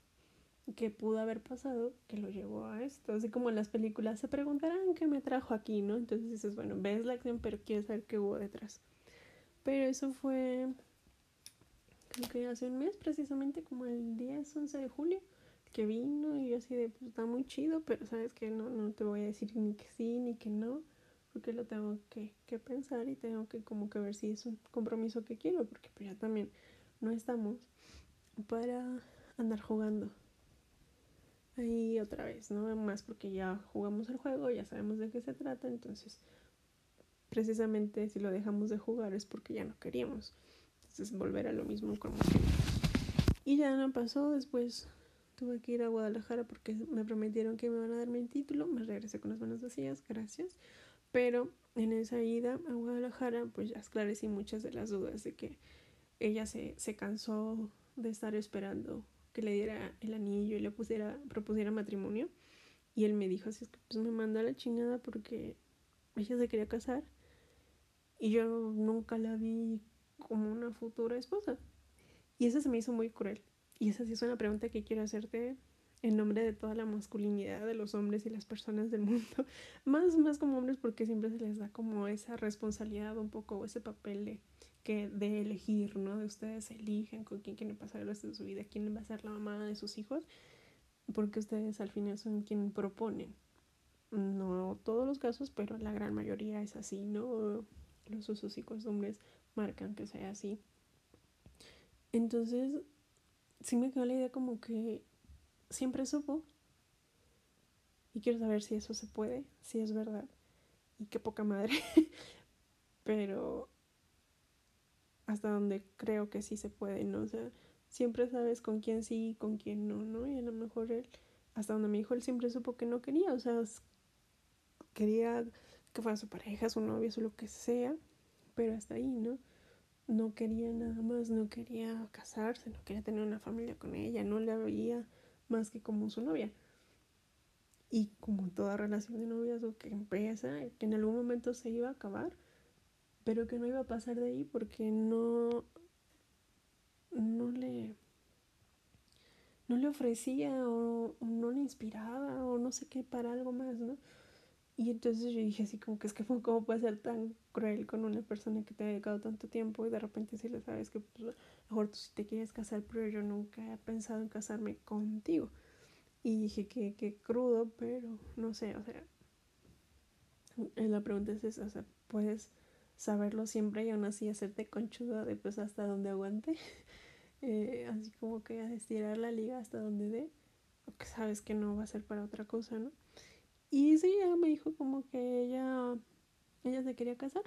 que pudo haber pasado que lo llevó a esto. Así como en las películas se preguntarán qué me trajo aquí, ¿no? Entonces dices, bueno, ves la acción, pero quieres saber qué hubo detrás. Pero eso fue, creo que hace un mes, precisamente como el 10, 11 de julio, que vino y yo así de, pues está muy chido, pero sabes que no, no te voy a decir ni que sí ni que no, porque lo tengo que, que pensar y tengo que como que ver si es un compromiso que quiero, porque pues ya también no estamos para andar jugando ahí otra vez, ¿no? Más porque ya jugamos el juego, ya sabemos de qué se trata, entonces precisamente si lo dejamos de jugar es porque ya no queríamos. Entonces volver a lo mismo que... Y ya no pasó, después tuve que ir a Guadalajara porque me prometieron que me iban a darme el título, me regresé con las manos vacías, gracias. Pero en esa ida a Guadalajara pues ya esclarecí muchas de las dudas de que ella se, se cansó de estar esperando que le diera el anillo y le pusiera, propusiera matrimonio. Y él me dijo, así es que pues me mandó a la chingada porque ella se quería casar y yo nunca la vi como una futura esposa. Y eso se me hizo muy cruel. Y esa sí es una pregunta que quiero hacerte en nombre de toda la masculinidad de los hombres y las personas del mundo. Más, más como hombres porque siempre se les da como esa responsabilidad un poco, ese papel de que de elegir, ¿no? De ustedes eligen con quién quieren pasar el resto de su vida, quién va a ser la mamá de sus hijos, porque ustedes al final son quien proponen. No todos los casos, pero la gran mayoría es así, ¿no? Los usos y costumbres marcan que sea así. Entonces, sí me quedó la idea como que siempre supo. Y quiero saber si eso se puede, si es verdad. Y qué poca madre. pero hasta donde creo que sí se puede, ¿no? O sea, siempre sabes con quién sí y con quién no, ¿no? Y a lo mejor él, hasta donde me dijo, él siempre supo que no quería, o sea, quería que fuera su pareja, su novia, su lo que sea, pero hasta ahí, ¿no? No quería nada más, no quería casarse, no quería tener una familia con ella, no la veía más que como su novia. Y como toda relación de noviazgo que empieza, que en algún momento se iba a acabar, pero que no iba a pasar de ahí porque no, no le, no le ofrecía o, no le inspiraba o no sé qué para algo más, ¿no? Y entonces yo dije así como que es que cómo puede ser tan cruel con una persona que te ha dedicado tanto tiempo y de repente si le sabes que pues, mejor tú sí te quieres casar, pero yo nunca he pensado en casarme contigo. Y dije que, que crudo, pero no sé, o sea, la pregunta es esa, o sea, puedes saberlo siempre y aún así hacerte conchuda de pues hasta donde aguante. Eh, así como que estirar la liga hasta donde dé, porque sabes que no va a ser para otra cosa, ¿no? Y sí, ella me dijo como que ella, ella se quería casar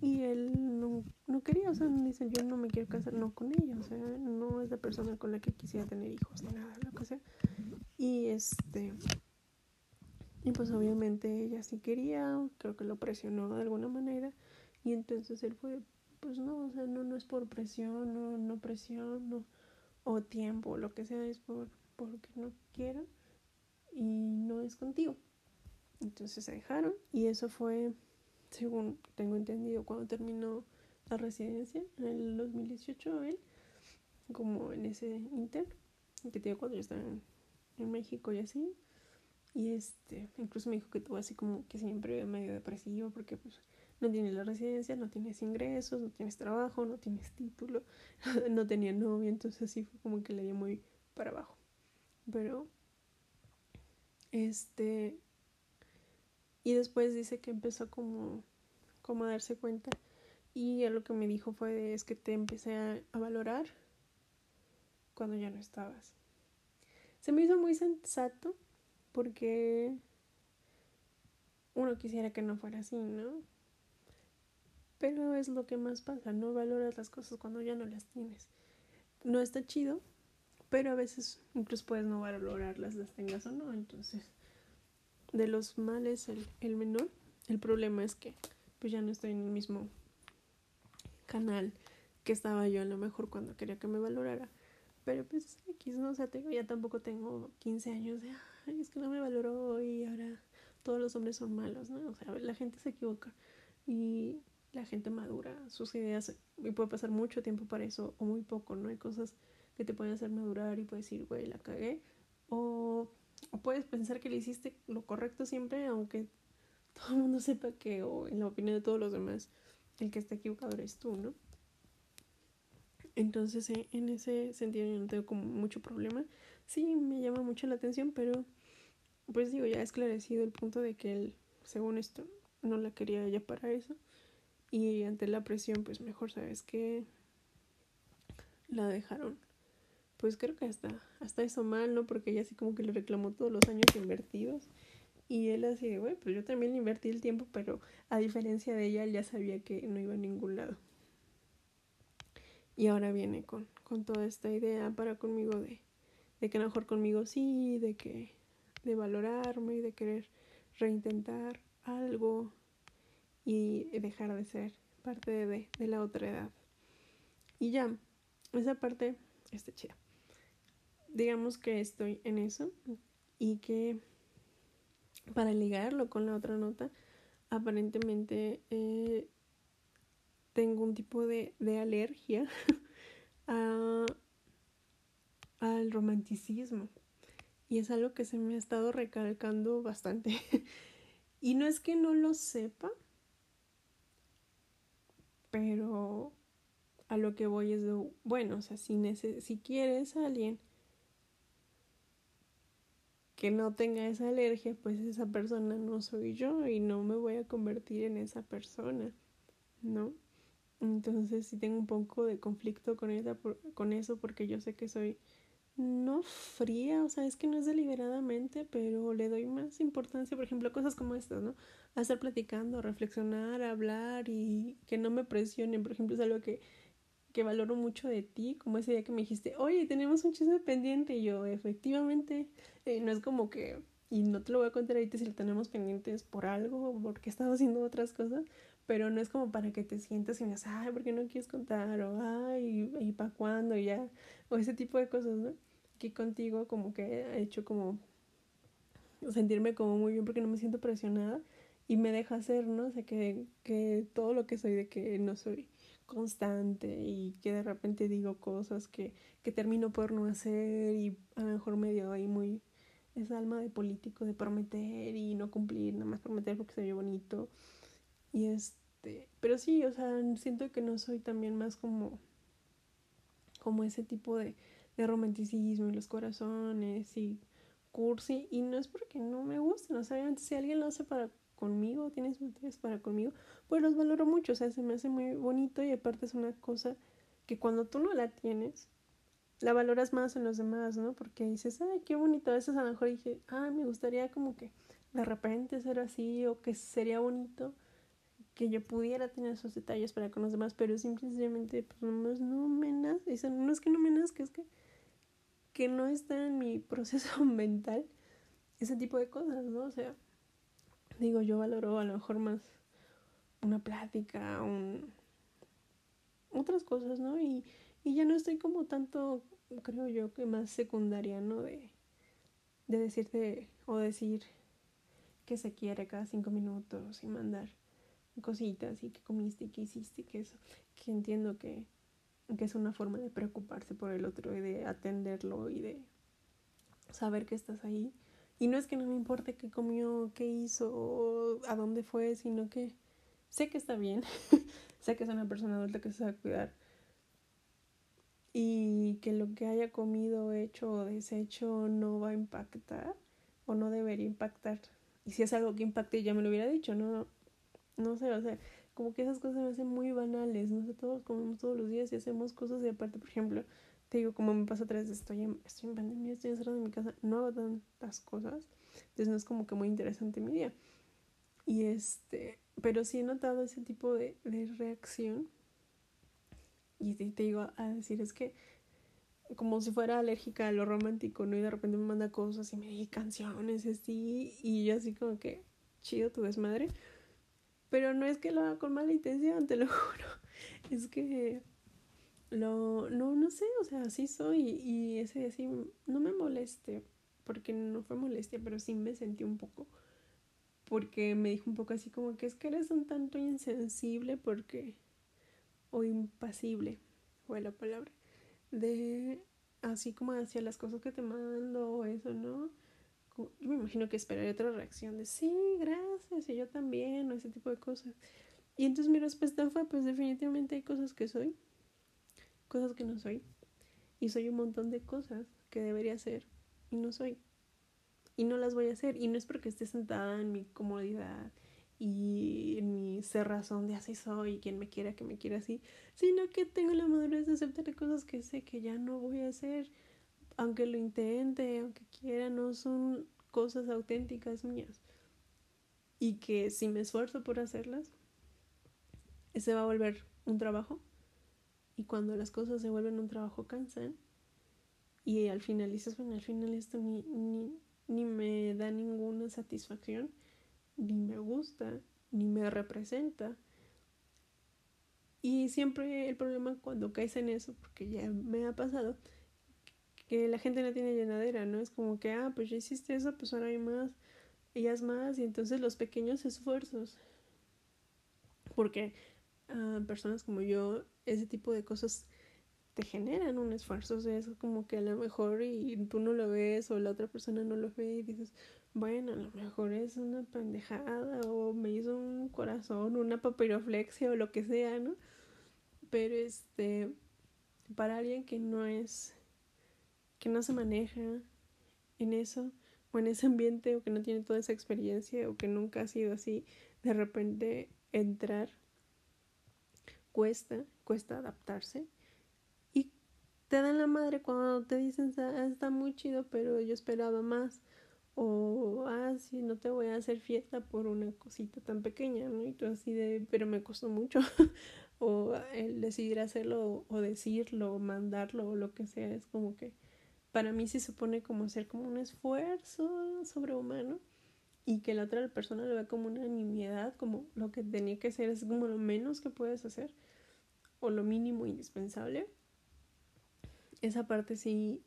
y él no, no quería, o sea, dice yo no me quiero casar, no con ella, o sea, no es la persona con la que quisiera tener hijos ni nada, lo que sea. Y este, y pues obviamente ella sí quería, creo que lo presionó de alguna manera y entonces él fue, pues no, o sea, no, no es por presión, no, no presión, no, o tiempo, lo que sea, es por porque no quiero y no es contigo. Entonces se dejaron y eso fue, según tengo entendido, cuando terminó la residencia en el 2018 él, como en ese inter, que te digo cuando yo estaba en, en México y así. Y este, incluso me dijo que tuvo así como que siempre medio depresivo porque pues no tienes la residencia, no tienes ingresos, no tienes trabajo, no tienes título, no tenía novia, entonces así fue como que le dio muy para abajo. Pero, este, y después dice que empezó como, como a darse cuenta y lo que me dijo fue es que te empecé a, a valorar cuando ya no estabas. Se me hizo muy sensato porque uno quisiera que no fuera así, ¿no? Pero es lo que más pasa, no valoras las cosas cuando ya no las tienes. No está chido, pero a veces incluso puedes no valorarlas, las tengas o no. Entonces, de los males el, el menor. El problema es que pues ya no estoy en el mismo canal que estaba yo a lo mejor cuando quería que me valorara. Pero pues X, no, o sea, tengo, ya tampoco tengo 15 años de, ay, es que no me valoró y ahora todos los hombres son malos, ¿no? O sea, la gente se equivoca. Y la gente madura sus ideas y puede pasar mucho tiempo para eso o muy poco, ¿no? Hay cosas que te pueden hacer madurar y puedes decir, güey, la cagué, O, puedes pensar que le hiciste lo correcto siempre, aunque todo el mundo sepa que, o en la opinión de todos los demás, el que está equivocado eres tú, ¿no? Entonces, eh, en ese sentido yo no tengo como mucho problema. Sí, me llama mucho la atención, pero pues digo, ya he esclarecido el punto de que él, según esto, no la quería ella para eso. Y ante la presión, pues mejor, ¿sabes que La dejaron. Pues creo que hasta, hasta eso mal, ¿no? Porque ella así como que le reclamó todos los años invertidos. Y él así de, güey, pues yo también le invertí el tiempo, pero a diferencia de ella, ya sabía que no iba a ningún lado. Y ahora viene con, con toda esta idea para conmigo de, de que mejor conmigo sí, de que de valorarme y de querer reintentar algo y dejar de ser parte de, la otra edad. Y ya, esa parte está chida. Digamos que estoy en eso y que para ligarlo con la otra nota, aparentemente eh, tengo un tipo de, de alergia a, al romanticismo. Y es algo que se me ha estado recalcando bastante. y no es que no lo sepa, pero a lo que voy es de, bueno, o sea, si, si quieres a alguien que no tenga esa alergia, pues esa persona no soy yo y no me voy a convertir en esa persona, ¿no? Entonces sí tengo un poco de conflicto con, esa, con eso porque yo sé que soy no fría, o sea, es que no es deliberadamente, pero le doy más importancia, por ejemplo, a cosas como estas, ¿no? A estar platicando, reflexionar, hablar y que no me presionen, por ejemplo, es algo que, que valoro mucho de ti, como ese día que me dijiste, oye, tenemos un chisme pendiente, y yo, efectivamente, eh, no es como que, y no te lo voy a contar ahorita si lo tenemos pendientes por algo, porque estaba haciendo otras cosas, pero no es como para que te sientas y me digas, ay, ¿por qué no quieres contar? O, ay, ¿y para cuándo? Y ya, o ese tipo de cosas, ¿no? Que contigo como que he hecho como sentirme como muy bien porque no me siento presionada y me deja hacer, ¿no? O sea, que, todo lo que soy de que no soy constante y que de repente digo cosas que, que termino por no hacer y a lo mejor medio ahí muy esa alma de político de prometer y no cumplir, nada más prometer porque se ve bonito y este, pero sí, o sea, siento que no soy también más como, como ese tipo de, de romanticismo y los corazones y cursi. Y no es porque no me gusten, o sea, si alguien lo hace para conmigo, tiene sus para conmigo, pues los valoro mucho, o sea, se me hace muy bonito y aparte es una cosa que cuando tú no la tienes, la valoras más en los demás, ¿no? Porque dices, ay, qué bonito. A veces a lo mejor dije, ay, me gustaría como que de repente ser así o que sería bonito que yo pudiera tener esos detalles para con los demás, pero simplemente pues no, no me nace, no es que no me nazca, es que, que no está en mi proceso mental ese tipo de cosas, ¿no? O sea, digo, yo valoro a lo mejor más una plática, un, otras cosas, ¿no? Y, y ya no estoy como tanto, creo yo, que más secundaria, ¿no? De, de decirte o decir que se quiere cada cinco minutos y mandar cositas y que comiste, que hiciste, que eso, que entiendo que, que es una forma de preocuparse por el otro y de atenderlo y de saber que estás ahí. Y no es que no me importe qué comió, qué hizo, a dónde fue, sino que sé que está bien, sé que es una persona adulta que se sabe cuidar y que lo que haya comido, hecho o deshecho no va a impactar o no debería impactar. Y si es algo que impacte, ya me lo hubiera dicho, no, no sé, o sea, como que esas cosas me hacen muy banales, no sé, todos comemos todos los días y hacemos cosas y aparte, por ejemplo, te digo, como me pasa otra vez, estoy en, estoy en pandemia, estoy encerrada en mi casa, no hago tantas cosas, entonces no es como que muy interesante mi día. Y este, pero sí he notado ese tipo de, de reacción y te, digo a decir, es que como si fuera alérgica a lo romántico, ¿no? Y de repente me manda cosas y me dice canciones así, y yo así como que, chido tu desmadre. Pero no es que lo haga con mala intención, te lo juro. Es que lo, no, no sé, o sea, así soy y ese así no me moleste, porque no fue molestia, pero sí me sentí un poco, porque me dijo un poco así como que es que eres un tanto insensible porque, o impasible, fue la palabra, de, así como hacia las cosas que te mando o eso, ¿no? Yo me imagino que esperaría otra reacción de sí, gracias, y yo también, o ese tipo de cosas. Y entonces mi respuesta fue, pues definitivamente hay cosas que soy, cosas que no soy. Y soy un montón de cosas que debería ser y no soy. Y no las voy a hacer. Y no es porque esté sentada en mi comodidad y en mi ser razón de así soy, quien me quiera que me quiera así, sino que tengo la madurez de aceptar cosas que sé que ya no voy a hacer, aunque lo intente, aunque quiera, no son cosas auténticas mías. Y que si me esfuerzo por hacerlas, ese va a volver un trabajo. Y cuando las cosas se vuelven un trabajo cansan. Y al final dices, bueno, al final esto ni, ni, ni me da ninguna satisfacción ni me gusta, ni me representa. Y siempre el problema cuando caes en eso, porque ya me ha pasado, que la gente no tiene llenadera, ¿no? Es como que, ah, pues ya hiciste eso, pues ahora hay más, ellas más, y entonces los pequeños esfuerzos. Porque a personas como yo, ese tipo de cosas te generan un esfuerzo, o sea, es como que a lo mejor y tú no lo ves o la otra persona no lo ve y dices, bueno, a lo mejor es una pendejada o me hizo un corazón, una papiroflexia o lo que sea, ¿no? Pero este, para alguien que no es, que no se maneja en eso, o en ese ambiente, o que no tiene toda esa experiencia, o que nunca ha sido así, de repente entrar cuesta, cuesta adaptarse. Y te dan la madre cuando te dicen, está muy chido, pero yo esperaba más o, ah, sí, no te voy a hacer fiesta por una cosita tan pequeña, ¿no? Y tú así de, pero me costó mucho. o el decidir hacerlo o decirlo o mandarlo o lo que sea, es como que para mí sí se supone como hacer como un esfuerzo sobrehumano y que la otra persona lo vea como una nimiedad, como lo que tenía que ser es como lo menos que puedes hacer o lo mínimo indispensable. Esa parte sí,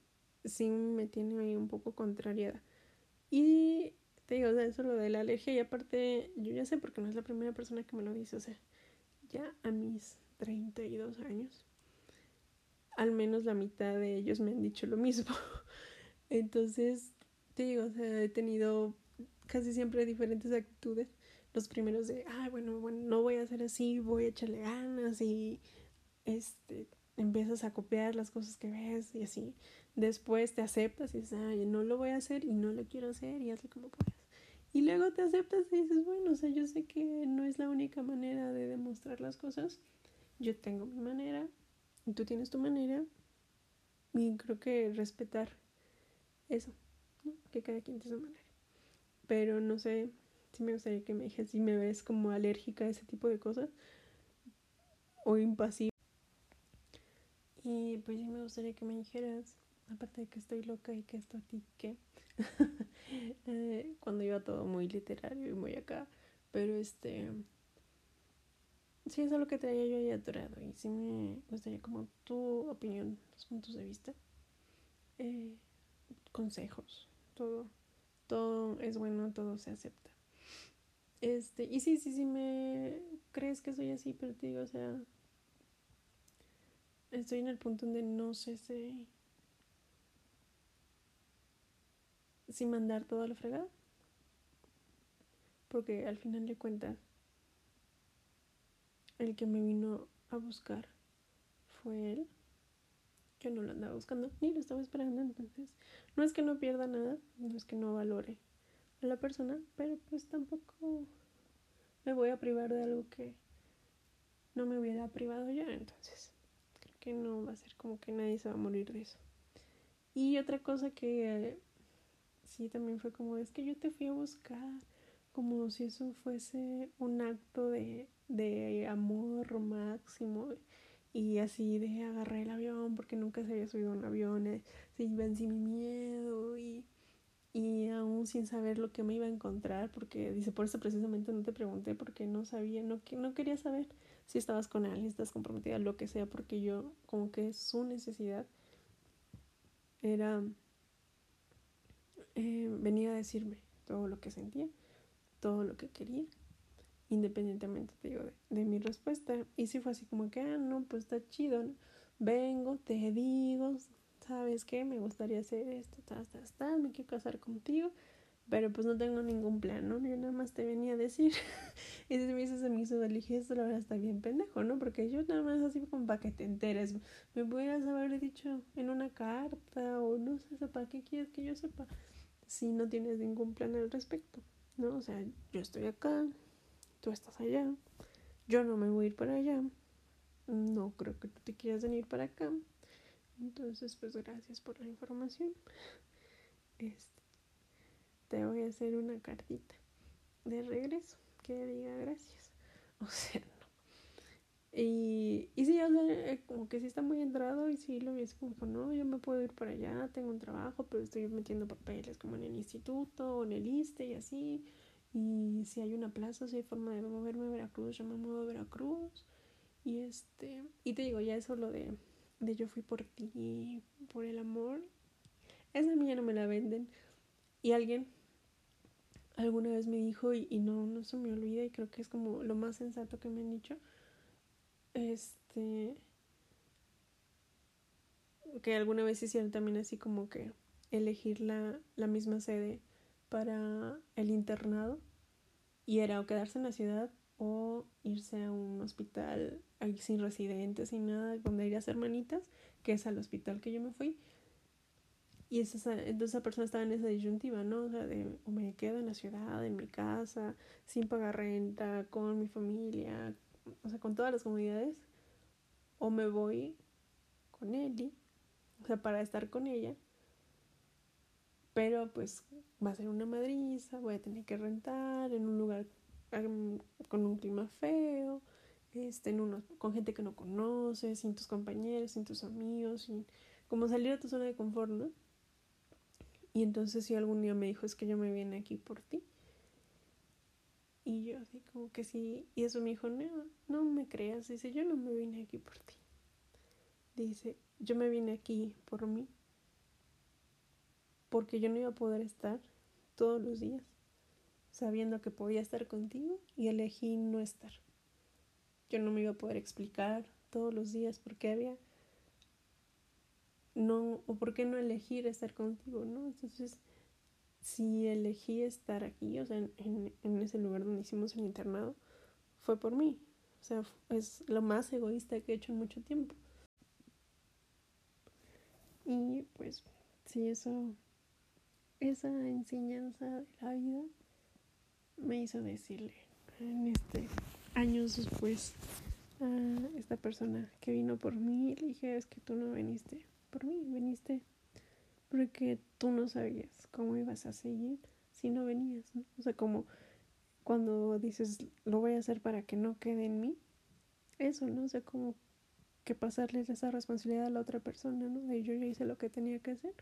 sí me tiene un poco contrariada. Y te digo, o sea, eso lo de la alergia y aparte yo ya sé porque no es la primera persona que me lo dice, o sea, ya a mis 32 años, al menos la mitad de ellos me han dicho lo mismo. Entonces, te digo, o sea, he tenido casi siempre diferentes actitudes. Los primeros de, ah, bueno, bueno, no voy a hacer así, voy a echarle ganas y este empiezas a copiar las cosas que ves y así. Después te aceptas y dices, ay, no lo voy a hacer y no lo quiero hacer y hazlo como puedas. Y luego te aceptas y dices, bueno, o sea, yo sé que no es la única manera de demostrar las cosas. Yo tengo mi manera y tú tienes tu manera. Y creo que respetar eso, que cada quien tiene su manera. Pero no sé si me gustaría que me dijes si me ves como alérgica a ese tipo de cosas o impasible. Y pues sí me gustaría que me dijeras aparte de que estoy loca y que esto a ti qué, eh, cuando iba todo muy literario y muy acá, pero este, sí es algo que traía yo ahí atorado y sí me gustaría como tu opinión, tus puntos de vista, eh, consejos, todo, todo es bueno, todo se acepta. Este, y sí, sí, sí me crees que soy así, pero te digo, o sea, estoy en el punto donde no sé si sin mandar todo a la fregada. Porque al final de cuentas, el que me vino a buscar fue él. Yo no lo andaba buscando, ni lo estaba esperando. Entonces, no es que no pierda nada, no es que no valore a la persona, pero pues tampoco me voy a privar de algo que no me hubiera privado ya. Entonces, creo que no va a ser como que nadie se va a morir de eso. Y otra cosa que sí, también fue como, es que yo te fui a buscar, como si eso fuese un acto de, de amor máximo. Y así de agarrar el avión porque nunca se había subido un avión, eh, sí, mi miedo y, y aún sin saber lo que me iba a encontrar, porque dice, por eso precisamente no te pregunté porque no sabía, no, no quería saber si estabas con alguien, estás comprometida, lo que sea, porque yo como que su necesidad era eh, venía a decirme todo lo que sentía, todo lo que quería, independientemente digo, de, mi respuesta. Y si fue así como que, ah, no, pues está chido, vengo, te digo, ¿sabes qué? Me gustaría hacer esto, ta, ta, ta, me quiero casar contigo, pero pues no tengo ningún plan, ¿no? Yo nada más te venía a decir. y si me dices a mí eso, dije, esto la verdad está bien pendejo, ¿no? Porque yo nada más así como para que te enteres. Me pudieras haber dicho en una carta o no sé, ¿para qué quieres que yo sepa? Si no tienes ningún plan al respecto, ¿no? O sea, yo estoy acá, tú estás allá, yo no me voy a ir para allá, no creo que tú te quieras venir para acá. Entonces, pues gracias por la información. Este, te voy a hacer una cartita de regreso que diga gracias. O sea, no. Y, y sí, o eh, como que sí está muy entrado y sí lo ves como, no, yo me puedo ir para allá, tengo un trabajo, pero estoy metiendo papeles como en el instituto o en el ISTE y así. Y si hay una plaza, si hay forma de moverme a Veracruz, yo me muevo a Veracruz. Y este, y te digo, ya eso lo de, de yo fui por ti, por el amor, esa mía no me la venden. Y alguien alguna vez me dijo, y, y no, no se me olvida, y creo que es como lo más sensato que me han dicho, este, que alguna vez hicieron también así como que elegir la, la misma sede para el internado y era o quedarse en la ciudad o irse a un hospital sin residentes, sin nada, donde ir a hacer manitas, que es al hospital que yo me fui. Y esa, entonces esa persona estaba en esa disyuntiva, ¿no? O sea, de o me quedo en la ciudad, en mi casa, sin pagar renta, con mi familia, o sea, con todas las comodidades, o me voy con Eli, o sea, para estar con ella, pero pues va a ser una madriza, voy a tener que rentar en un lugar con un clima feo, este, en uno, con gente que no conoces, sin tus compañeros, sin tus amigos, sin, como salir a tu zona de confort, ¿no? Y entonces si algún día me dijo, es que yo me vine aquí por ti. Y yo así como que sí, y eso me dijo, no, no me creas, dice, yo no me vine aquí por ti. Dice, yo me vine aquí por mí, porque yo no iba a poder estar todos los días sabiendo que podía estar contigo y elegí no estar. Yo no me iba a poder explicar todos los días por qué había no o por qué no elegir estar contigo, ¿no? Entonces, si elegí estar aquí, o sea, en, en ese lugar donde hicimos el internado, fue por mí. O sea, es lo más egoísta que he hecho en mucho tiempo. Y pues, sí, eso, esa enseñanza de la vida me hizo decirle en este años después a esta persona que vino por mí le dije es que tú no viniste por mí viniste porque tú no sabías cómo ibas a seguir si no venías ¿no? o sea como cuando dices lo voy a hacer para que no quede en mí eso no o sea como que pasarle esa responsabilidad a la otra persona no de yo ya hice lo que tenía que hacer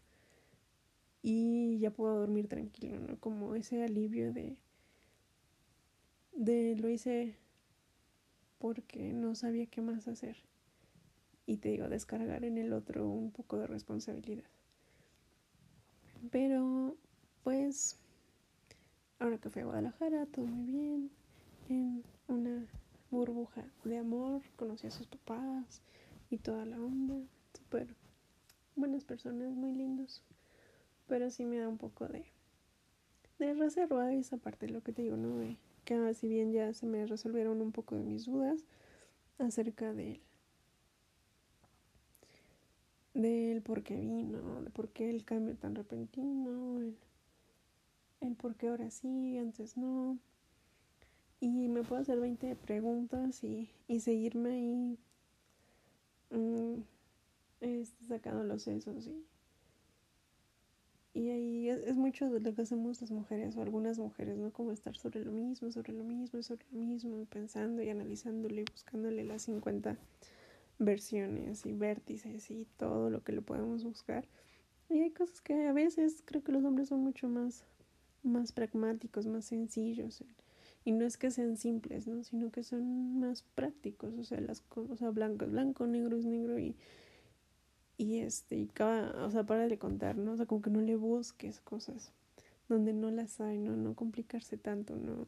y ya puedo dormir tranquilo no como ese alivio de de lo hice porque no sabía qué más hacer. Y te digo, descargar en el otro un poco de responsabilidad. Pero, pues, ahora que fui a Guadalajara, todo muy bien. En una burbuja de amor, conocí a sus papás y toda la onda. Súper buenas personas, muy lindos. Pero sí me da un poco de, de reserva esa parte, lo que te digo, ¿no? que si bien ya se me resolvieron un poco de mis dudas acerca de del por qué vino, de por qué el cambio tan repentino, el, el por qué ahora sí, antes no. Y me puedo hacer 20 preguntas y, y seguirme ahí mm, este, sacando los sesos y y ahí es, mucho de lo que hacemos las mujeres o algunas mujeres, ¿no? Como estar sobre lo mismo, sobre lo mismo, sobre lo mismo, pensando y analizándole y buscándole las 50 versiones y vértices y todo lo que le podemos buscar. Y hay cosas que a veces creo que los hombres son mucho más, más pragmáticos, más sencillos. Y no es que sean simples, ¿no? Sino que son más prácticos. O sea, las cosas, blanco es blanco, negro es negro y y este, y cada, o sea, para de contar, ¿no? O sea, como que no le busques cosas donde no las hay, ¿no? No complicarse tanto, ¿no?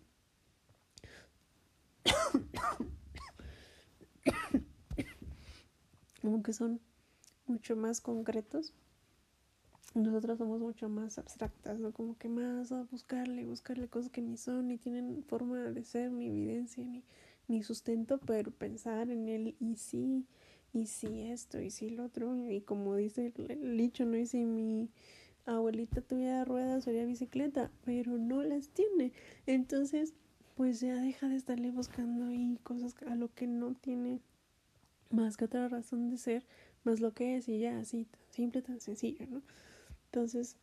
como que son mucho más concretos nosotros somos mucho más abstractas, ¿no? Como que más a buscarle, buscarle cosas que ni son, ni tienen forma de ser, ni evidencia, ni, ni sustento, pero pensar en él y sí, y sí esto, y sí lo otro, y como dice el, dicho, ¿no? Y si mi abuelita tuviera ruedas sería bicicleta, pero no las tiene. Entonces, pues ya deja de estarle buscando ahí cosas a lo que no tiene más que otra razón de ser, más lo que es y ya, así, tan simple, tan sencillo, ¿no? Entonces,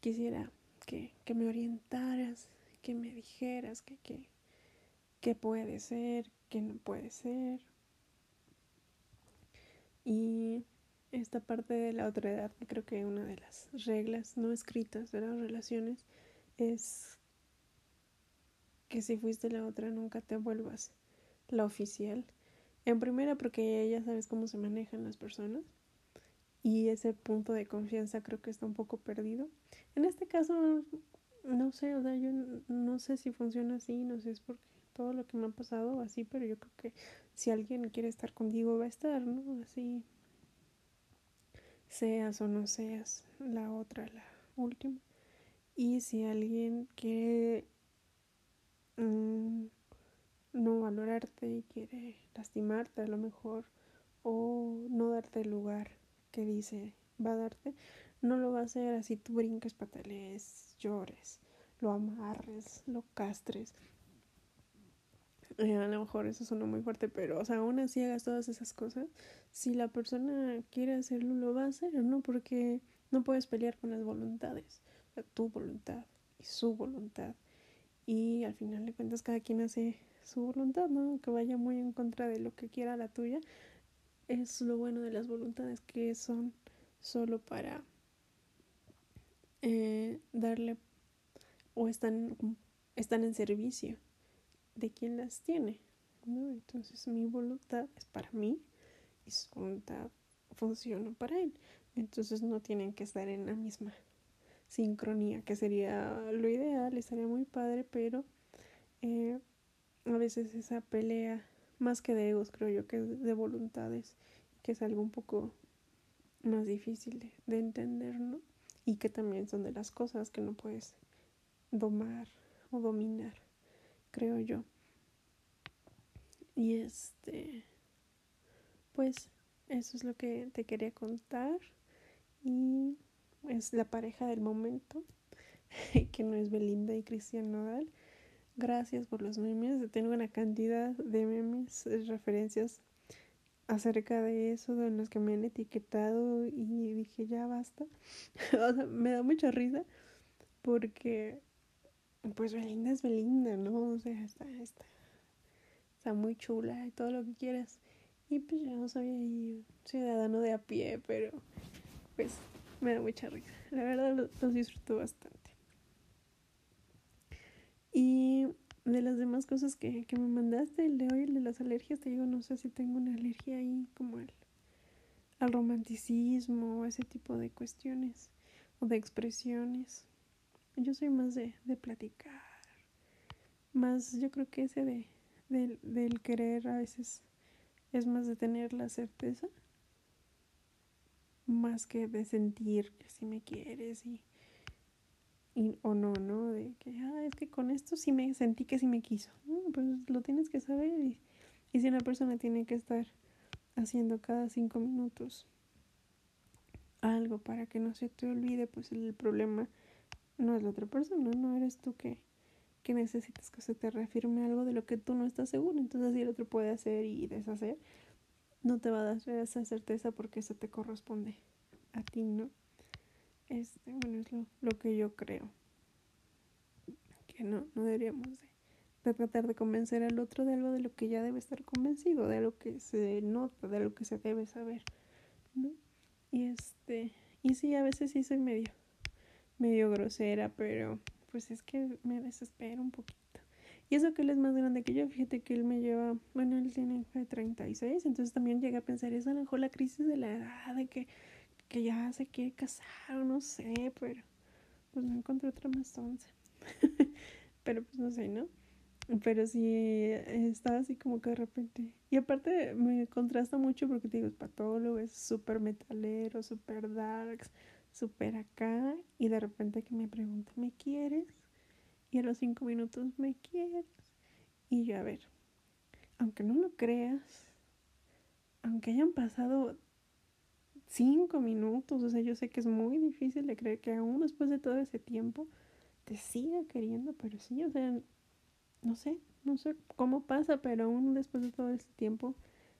quisiera que, que me orientaras, que me dijeras que, que, que puede ser, que no puede ser. Y esta parte de la otra edad, creo que una de las reglas no escritas de las relaciones es que si fuiste la otra nunca te vuelvas la oficial. En primera porque ya sabes cómo se manejan las personas y ese punto de confianza creo que está un poco perdido. En este caso, no sé, o sea, yo no sé si funciona así, no sé, es porque todo lo que me ha pasado así, pero yo creo que si alguien quiere estar contigo va a estar, ¿no? Así, seas o no seas la otra, la última. Y si alguien quiere mm, no valorarte y quiere lastimarte a lo mejor o no darte el lugar que dice va a darte, no lo va a hacer así tú brinques, patales, llores, lo amarres, lo castres. Eh, a lo mejor eso suena muy fuerte, pero, o sea, aún así hagas todas esas cosas, si la persona quiere hacerlo, lo va a hacer, ¿no? Porque no puedes pelear con las voluntades, tu voluntad y su voluntad. Y al final de cuentas, cada quien hace su voluntad, ¿no? Que vaya muy en contra de lo que quiera la tuya, es lo bueno de las voluntades que son solo para eh, darle o están, están en servicio de quien las tiene. ¿no? Entonces mi voluntad es para mí y su voluntad funciona para él. Entonces no tienen que estar en la misma sincronía, que sería lo ideal, estaría muy padre, pero eh, a veces esa pelea más que de egos, creo yo, que de voluntades, que es algo un poco más difícil de, entender, ¿no? Y que también son de las cosas que no puedes domar o dominar, creo yo. Y este, pues eso es lo que te quería contar. Y es la pareja del momento, que no es Belinda y Cristian Nodal. Gracias por los memes. Tengo una cantidad de memes, referencias acerca de eso, de los que me han etiquetado y dije ya basta. me da mucha risa porque pues Belinda es Belinda, ¿no? O sea, está, está, está muy chula y todo lo que quieras. Y pues yo no soy ahí ciudadano de a pie, pero pues me da mucha risa. La verdad los disfruto bastante. Y de las demás cosas que, que me mandaste, el de hoy, el de las alergias, te digo, no sé si tengo una alergia ahí como al, al romanticismo o ese tipo de cuestiones o de expresiones. Yo soy más de, de platicar, más yo creo que ese de, del, del querer a veces es más de tener la certeza, más que de sentir que si me quieres y y, o no, ¿no? De que, ah, es que con esto sí me sentí que sí me quiso. pues lo tienes que saber y, y si una persona tiene que estar haciendo cada cinco minutos algo para que no se te olvide, pues el problema no es la otra persona, no eres tú que, que necesitas que se te reafirme algo de lo que tú no estás seguro. Entonces, si el otro puede hacer y deshacer, no te va a dar esa certeza porque eso te corresponde a ti, ¿no? Este, bueno, es lo, que yo creo. Que no, no deberíamos de, tratar de convencer al otro de algo de lo que ya debe estar convencido, de algo que se nota, de lo que se debe saber, ¿no? Y este, y sí, a veces sí soy medio, medio grosera, pero pues es que me desespero un poquito. Y eso que él es más grande que yo, fíjate que él me lleva, bueno, él tiene 36, entonces también llegué a pensar, es a lo mejor la crisis de la edad, de que que ya se quiere casar no sé, pero pues no encontré otra más once. pero pues no sé, ¿no? Pero sí estaba así como que de repente. Y aparte me contrasta mucho porque te digo, es patólogo, es súper metalero, súper darks, súper acá y de repente que me pregunta, ¿me quieres? Y a los cinco minutos, ¿me quieres? Y yo, a ver, aunque no lo creas, aunque hayan pasado cinco minutos, o sea, yo sé que es muy difícil de creer que aún después de todo ese tiempo te siga queriendo, pero sí, o sea, no sé, no sé cómo pasa, pero aún después de todo ese tiempo,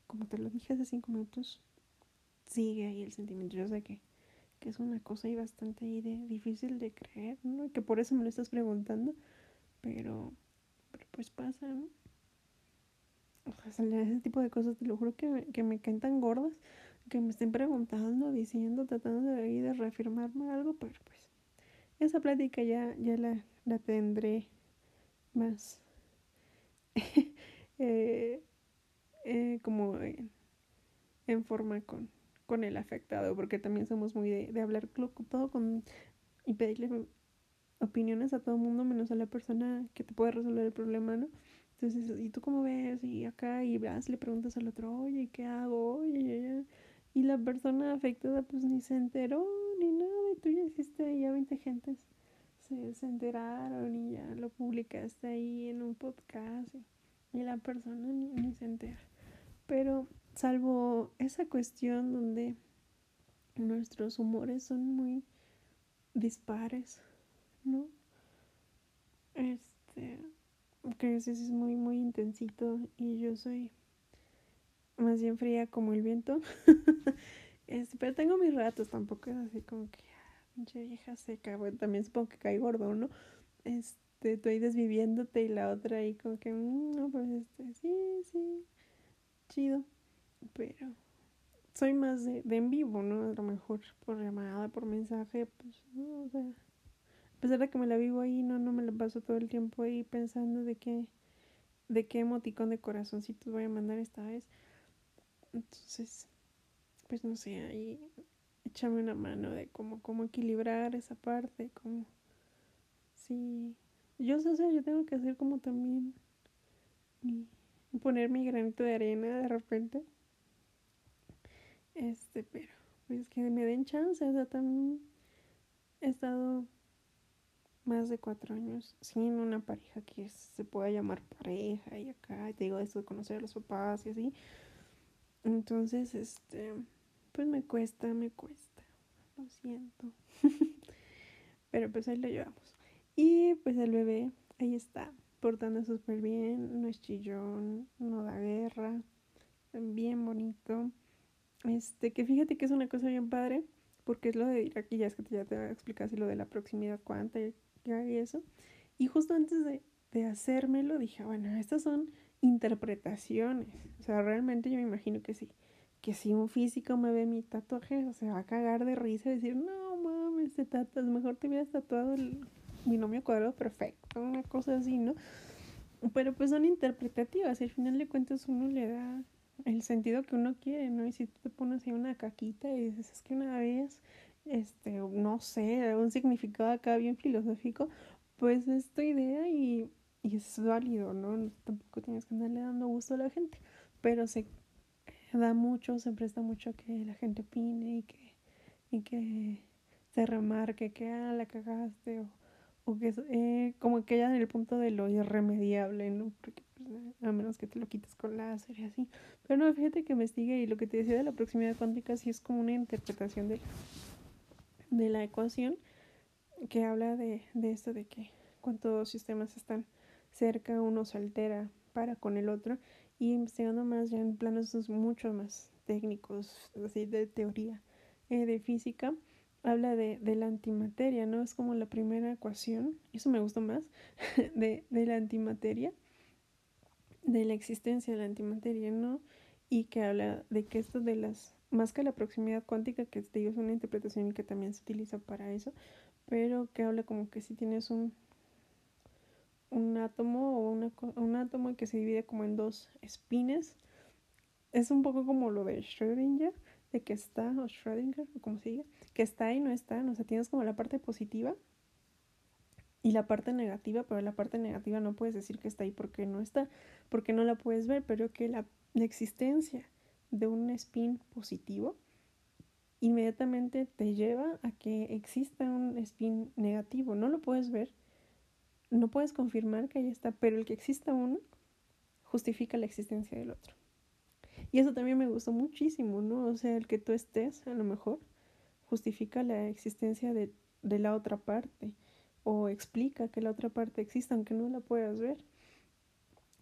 como te lo dije hace cinco minutos, sigue ahí el sentimiento. Yo sé que, es una cosa ahí bastante difícil de creer, ¿no? Que por eso me lo estás preguntando, pero, pues pasa, ¿no? O sea, ese tipo de cosas, te lo juro que, que me caen tan gordas, que me estén preguntando, diciendo, tratando de, ahí de reafirmarme algo, pero pues esa plática ya, ya la, la tendré más eh, eh, como en forma con, con el afectado, porque también somos muy de, de hablar todo con y pedirle opiniones a todo el mundo menos a la persona que te puede resolver el problema, ¿no? Entonces, ¿y tú cómo ves? Y acá, y vas, le preguntas al otro, oye, ¿qué hago? Oye, y la persona afectada pues ni se enteró ni nada, y tú ya hiciste, ya 20 gentes se, se enteraron y ya lo publicaste ahí en un podcast y, la persona ni, ni se entera. Pero salvo esa cuestión donde nuestros humores son muy dispares, ¿no? Este, que ese es muy, muy intensito y yo soy más bien fría como el viento. este, pero tengo mis ratos, tampoco es así como que, pinche vieja seca, bueno, también supongo que cae gordo, ¿no? Este, estoy desviviéndote y la otra ahí como que, mm, no, pues este, sí, sí, chido pero soy más de, de, en vivo, ¿no? A lo mejor por llamada, por mensaje, pues, no, o sea, a pesar de que me la vivo ahí, no, no me la paso todo el tiempo ahí pensando de qué, de qué emoticón de corazoncitos voy a mandar esta vez. Entonces, pues no sé, ahí échame una mano de cómo, cómo equilibrar esa parte, cómo, sí, yo sé, o sea, yo tengo que hacer como también, y poner mi granito de arena de repente este, pero pues que me den chance, o sea, también he estado más de cuatro años sin una pareja que se pueda llamar pareja y acá, te digo esto de conocer a los papás y así. Entonces, este, pues me cuesta, me cuesta, lo siento. Pero pues ahí lo llevamos. Y pues el bebé, ahí está, portando súper bien, no es chillón, no da guerra, bien bonito. Este, que fíjate que es una cosa bien padre, porque es lo de ir aquí, ya es que ya te voy a explicar lo de la proximidad cuántica y eso. Y justo antes de, de hacérmelo dije, bueno, estas son interpretaciones. O sea, realmente yo me imagino que sí. Que si un físico me ve mi tatuaje, o se va a cagar de risa y decir, no mames, te tatuas, mejor te hubieras tatuado el binomio cuadrado perfecto, una cosa así, ¿no? Pero pues son interpretativas y al final de cuentas uno le da el sentido que uno quiere, ¿no? Y si tú te pones ahí una caquita y dices, es que una vez, este, no sé, un significado acá bien filosófico, pues es tu idea y, y es válido, ¿no? Tampoco tienes que andarle dando gusto a la gente, pero se da mucho, se presta mucho que la gente opine y que, y que se remarque que, ah, la cagaste o o que eh, como que ya en el punto de lo irremediable, ¿no? Pues, a menos que te lo quites con láser y así. Pero no, fíjate que investigue y lo que te decía de la proximidad cuántica sí es como una interpretación de, de la ecuación que habla de, de esto de que cuando dos sistemas están cerca uno se altera para con el otro y investigando más ya en planos mucho más técnicos, así de teoría, eh, de física, habla de, de, la antimateria, ¿no? Es como la primera ecuación, eso me gustó más, de, de, la antimateria, de la existencia de la antimateria, ¿no? Y que habla de que esto de las, más que la proximidad cuántica, que te es una interpretación que también se utiliza para eso, pero que habla como que si tienes un, un átomo o una, un átomo que se divide como en dos espines, es un poco como lo de Schrödinger, de que está, o Schrödinger, o como se diga, que está y no está, o sea, tienes como la parte positiva y la parte negativa, pero la parte negativa no puedes decir que está ahí porque no está, porque no la puedes ver, pero que la, existencia de un spin positivo inmediatamente te lleva a que exista un spin negativo. No lo puedes ver, no puedes confirmar que ahí está, pero el que exista uno justifica la existencia del otro. Y eso también me gustó muchísimo, ¿no? O sea, el que tú estés, a lo mejor, justifica la existencia de, de la otra parte o explica que la otra parte exista, aunque no la puedas ver.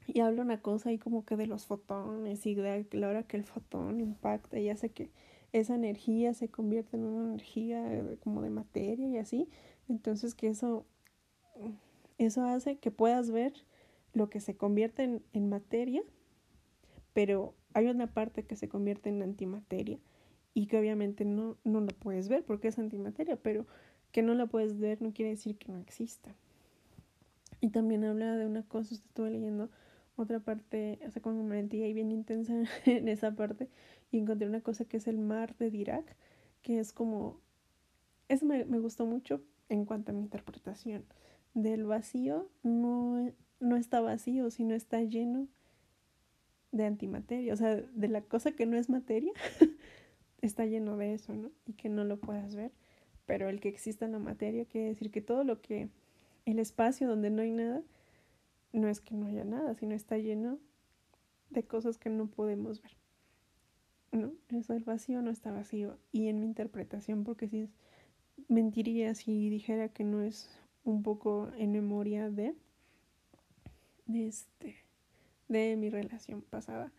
Y habla una cosa ahí como que de los fotones y de la hora que el fotón impacta y hace que esa energía se convierta en una energía como de materia y así. Entonces que eso, eso hace que puedas ver lo que se convierte en, en materia, pero hay una parte que se convierte en antimateria y que obviamente no, no lo puedes ver porque es antimateria, pero que no la puedes ver no quiere decir que no exista. Y también habla de una cosa, estuve leyendo otra parte, o sea, como me metí ahí bien intensa en esa parte y encontré una cosa que es el mar de Dirac, que es como, eso me, me gustó mucho en cuanto a mi interpretación. Del vacío no, no está vacío, sino está lleno de antimateria, o sea, de la cosa que no es materia, está lleno de eso, ¿no? Y que no lo puedas ver, pero el que exista en la materia quiere decir que todo lo que, el espacio donde no hay nada, no es que no haya nada, sino está lleno de cosas que no podemos ver. ¿No? Eso el vacío no está vacío. Y en mi interpretación, porque si mentiría si dijera que no es un poco en memoria de, de este de mi relación pasada.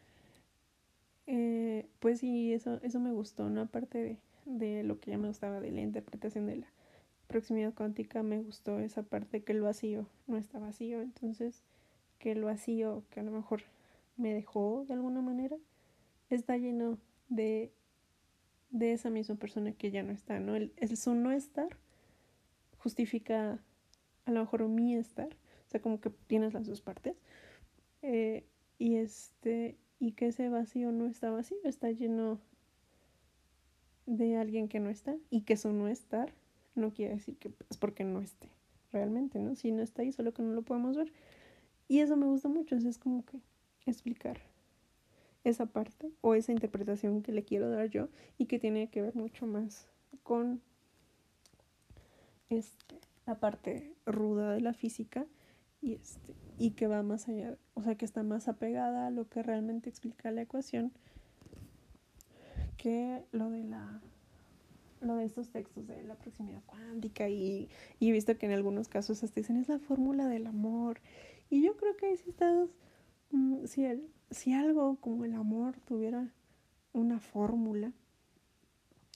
Eh, pues sí, eso, eso me gustó, ¿no? Aparte de, de lo que ya me gustaba de la interpretación de la proximidad cuántica me gustó esa parte que el vacío no está vacío, entonces que el vacío que a lo mejor me dejó de alguna manera está lleno de, de esa misma persona que ya no está, ¿no? El, el su no estar justifica a lo mejor mi estar, o sea, como que tienes las dos partes. Eh, y este y que ese vacío no está vacío, está lleno de alguien que no está y que su no estar no quiere decir que es porque no esté realmente, ¿no? Si no está ahí, solo que no lo podemos ver. Y eso me gusta mucho, es como que explicar esa parte o esa interpretación que le quiero dar yo y que tiene que ver mucho más con este, la parte ruda de la física y este y que va más allá, o sea, que está más apegada a lo que realmente explica la ecuación lo de la lo de estos textos de la proximidad cuántica y, y he visto que en algunos casos hasta dicen es la fórmula del amor y yo creo que si estás mm, si, el, si algo como el amor tuviera una fórmula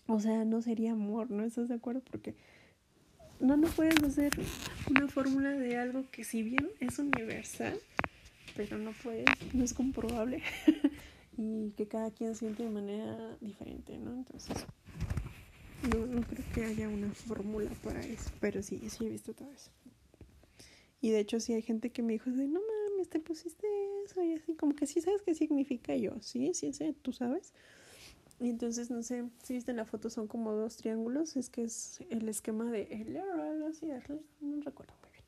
o sea no sería amor no estás de acuerdo porque no, no puedes hacer una fórmula de algo que si bien es universal, pero no puedes, no es comprobable y que cada quien siente de manera diferente, ¿no? Entonces, no, no creo que haya una fórmula para eso, pero sí, sí he visto todo eso. Y de hecho sí hay gente que me dijo, no mames, te pusiste eso y así, como que sí sabes qué significa yo, sí, sí sé, tú sabes. Y entonces, no sé, si viste en la foto, son como dos triángulos. Es que es el esquema de Euler o algo así, no recuerdo muy bien.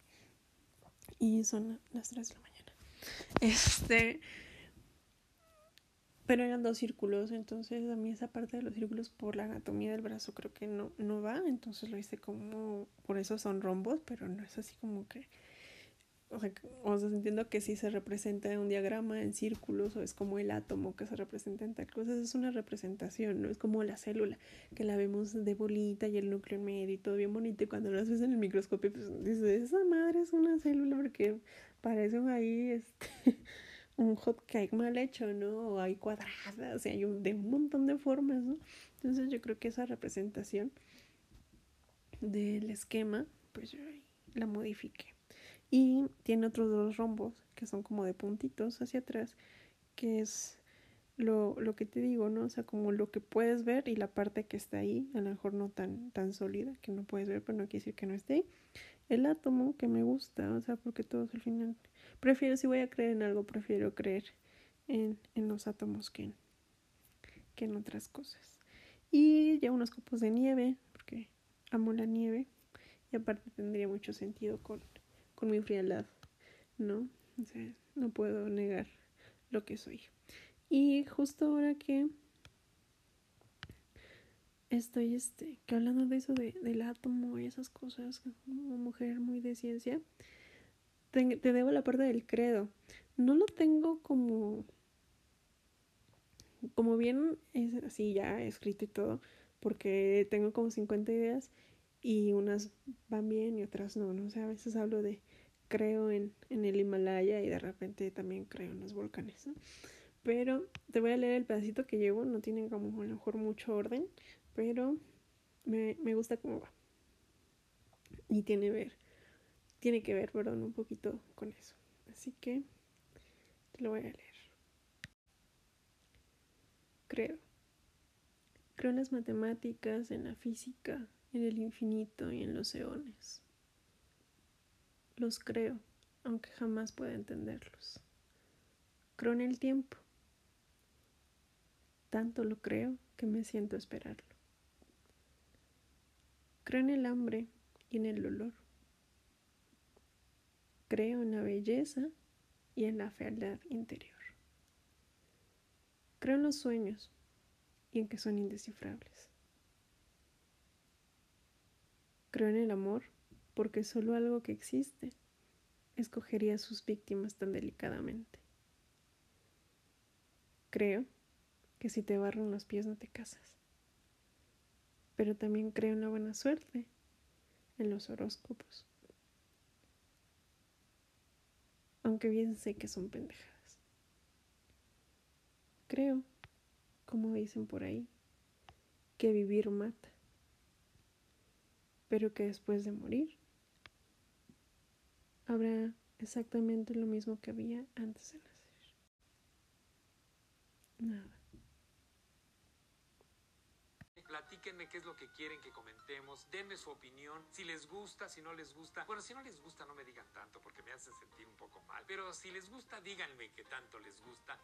Y son las 3 de la mañana. Este. Pero eran dos círculos, entonces a mí esa parte de los círculos por la anatomía del brazo creo que no, no va. Entonces lo hice como. Por eso son rombos, pero no es así como que o sea, o entiendo que si se representa en un diagrama en círculos o es como el átomo que se representa en tal cosa, es una representación, no es como la célula que la vemos de bolita y el núcleo en medio y todo bien bonito y cuando lo ves en el microscopio pues dices, esa madre es una célula porque parece ahí este un hot cake mal hecho, ¿no? O hay cuadradas, y hay un, de un montón de formas, ¿no? Entonces yo creo que esa representación del esquema, pues la modifiqué. Y tiene otros dos rombos que son como de puntitos hacia atrás, que es lo, lo que te digo, ¿no? O sea, como lo que puedes ver y la parte que está ahí, a lo mejor no tan, tan sólida, que no puedes ver, pero no quiere decir que no esté ahí. El átomo que me gusta, o sea, porque todos al final, prefiero, si voy a creer en algo, prefiero creer en, en los átomos que en, que en otras cosas. Y ya unos copos de nieve, porque amo la nieve, y aparte tendría mucho sentido con con mi frialdad, ¿no? O sea, no puedo negar lo que soy. Y justo ahora que estoy este, que hablando de eso de, del átomo y esas cosas, como mujer muy de ciencia, te, te debo la parte del credo. No lo tengo como como bien es así ya escrito y todo, porque tengo como 50 ideas y unas van bien y otras no, ¿no? O sea, a veces hablo de creo en, en el Himalaya y de repente también creo en los volcanes, ¿no? Pero te voy a leer el pedacito que llevo, no tiene como a lo mejor mucho orden, pero me, me gusta cómo va. Y tiene ver, tiene que ver, perdón, un poquito con eso. Así que te lo voy a leer. Creo. Creo en las matemáticas, en la física, en el infinito y en los eones. Los creo, aunque jamás pueda entenderlos. Creo en el tiempo. Tanto lo creo que me siento a esperarlo. Creo en el hambre y en el olor. Creo en la belleza y en la fealdad interior. Creo en los sueños y en que son indescifrables. Creo en el amor porque solo algo que existe escogería a sus víctimas tan delicadamente. Creo que si te barran los pies no te casas. Pero también creo en la buena suerte, en los horóscopos. Aunque bien sé que son pendejas. Creo, como dicen por ahí, que vivir mata, pero que después de morir habrá exactamente lo mismo que había antes de nacer. Nada. Platíquenme qué es lo que quieren que comentemos, denme su opinión, si les gusta, si no les gusta. Bueno, si no les gusta no me digan tanto porque me hacen sentir un poco mal, pero si les gusta díganme que tanto les gusta.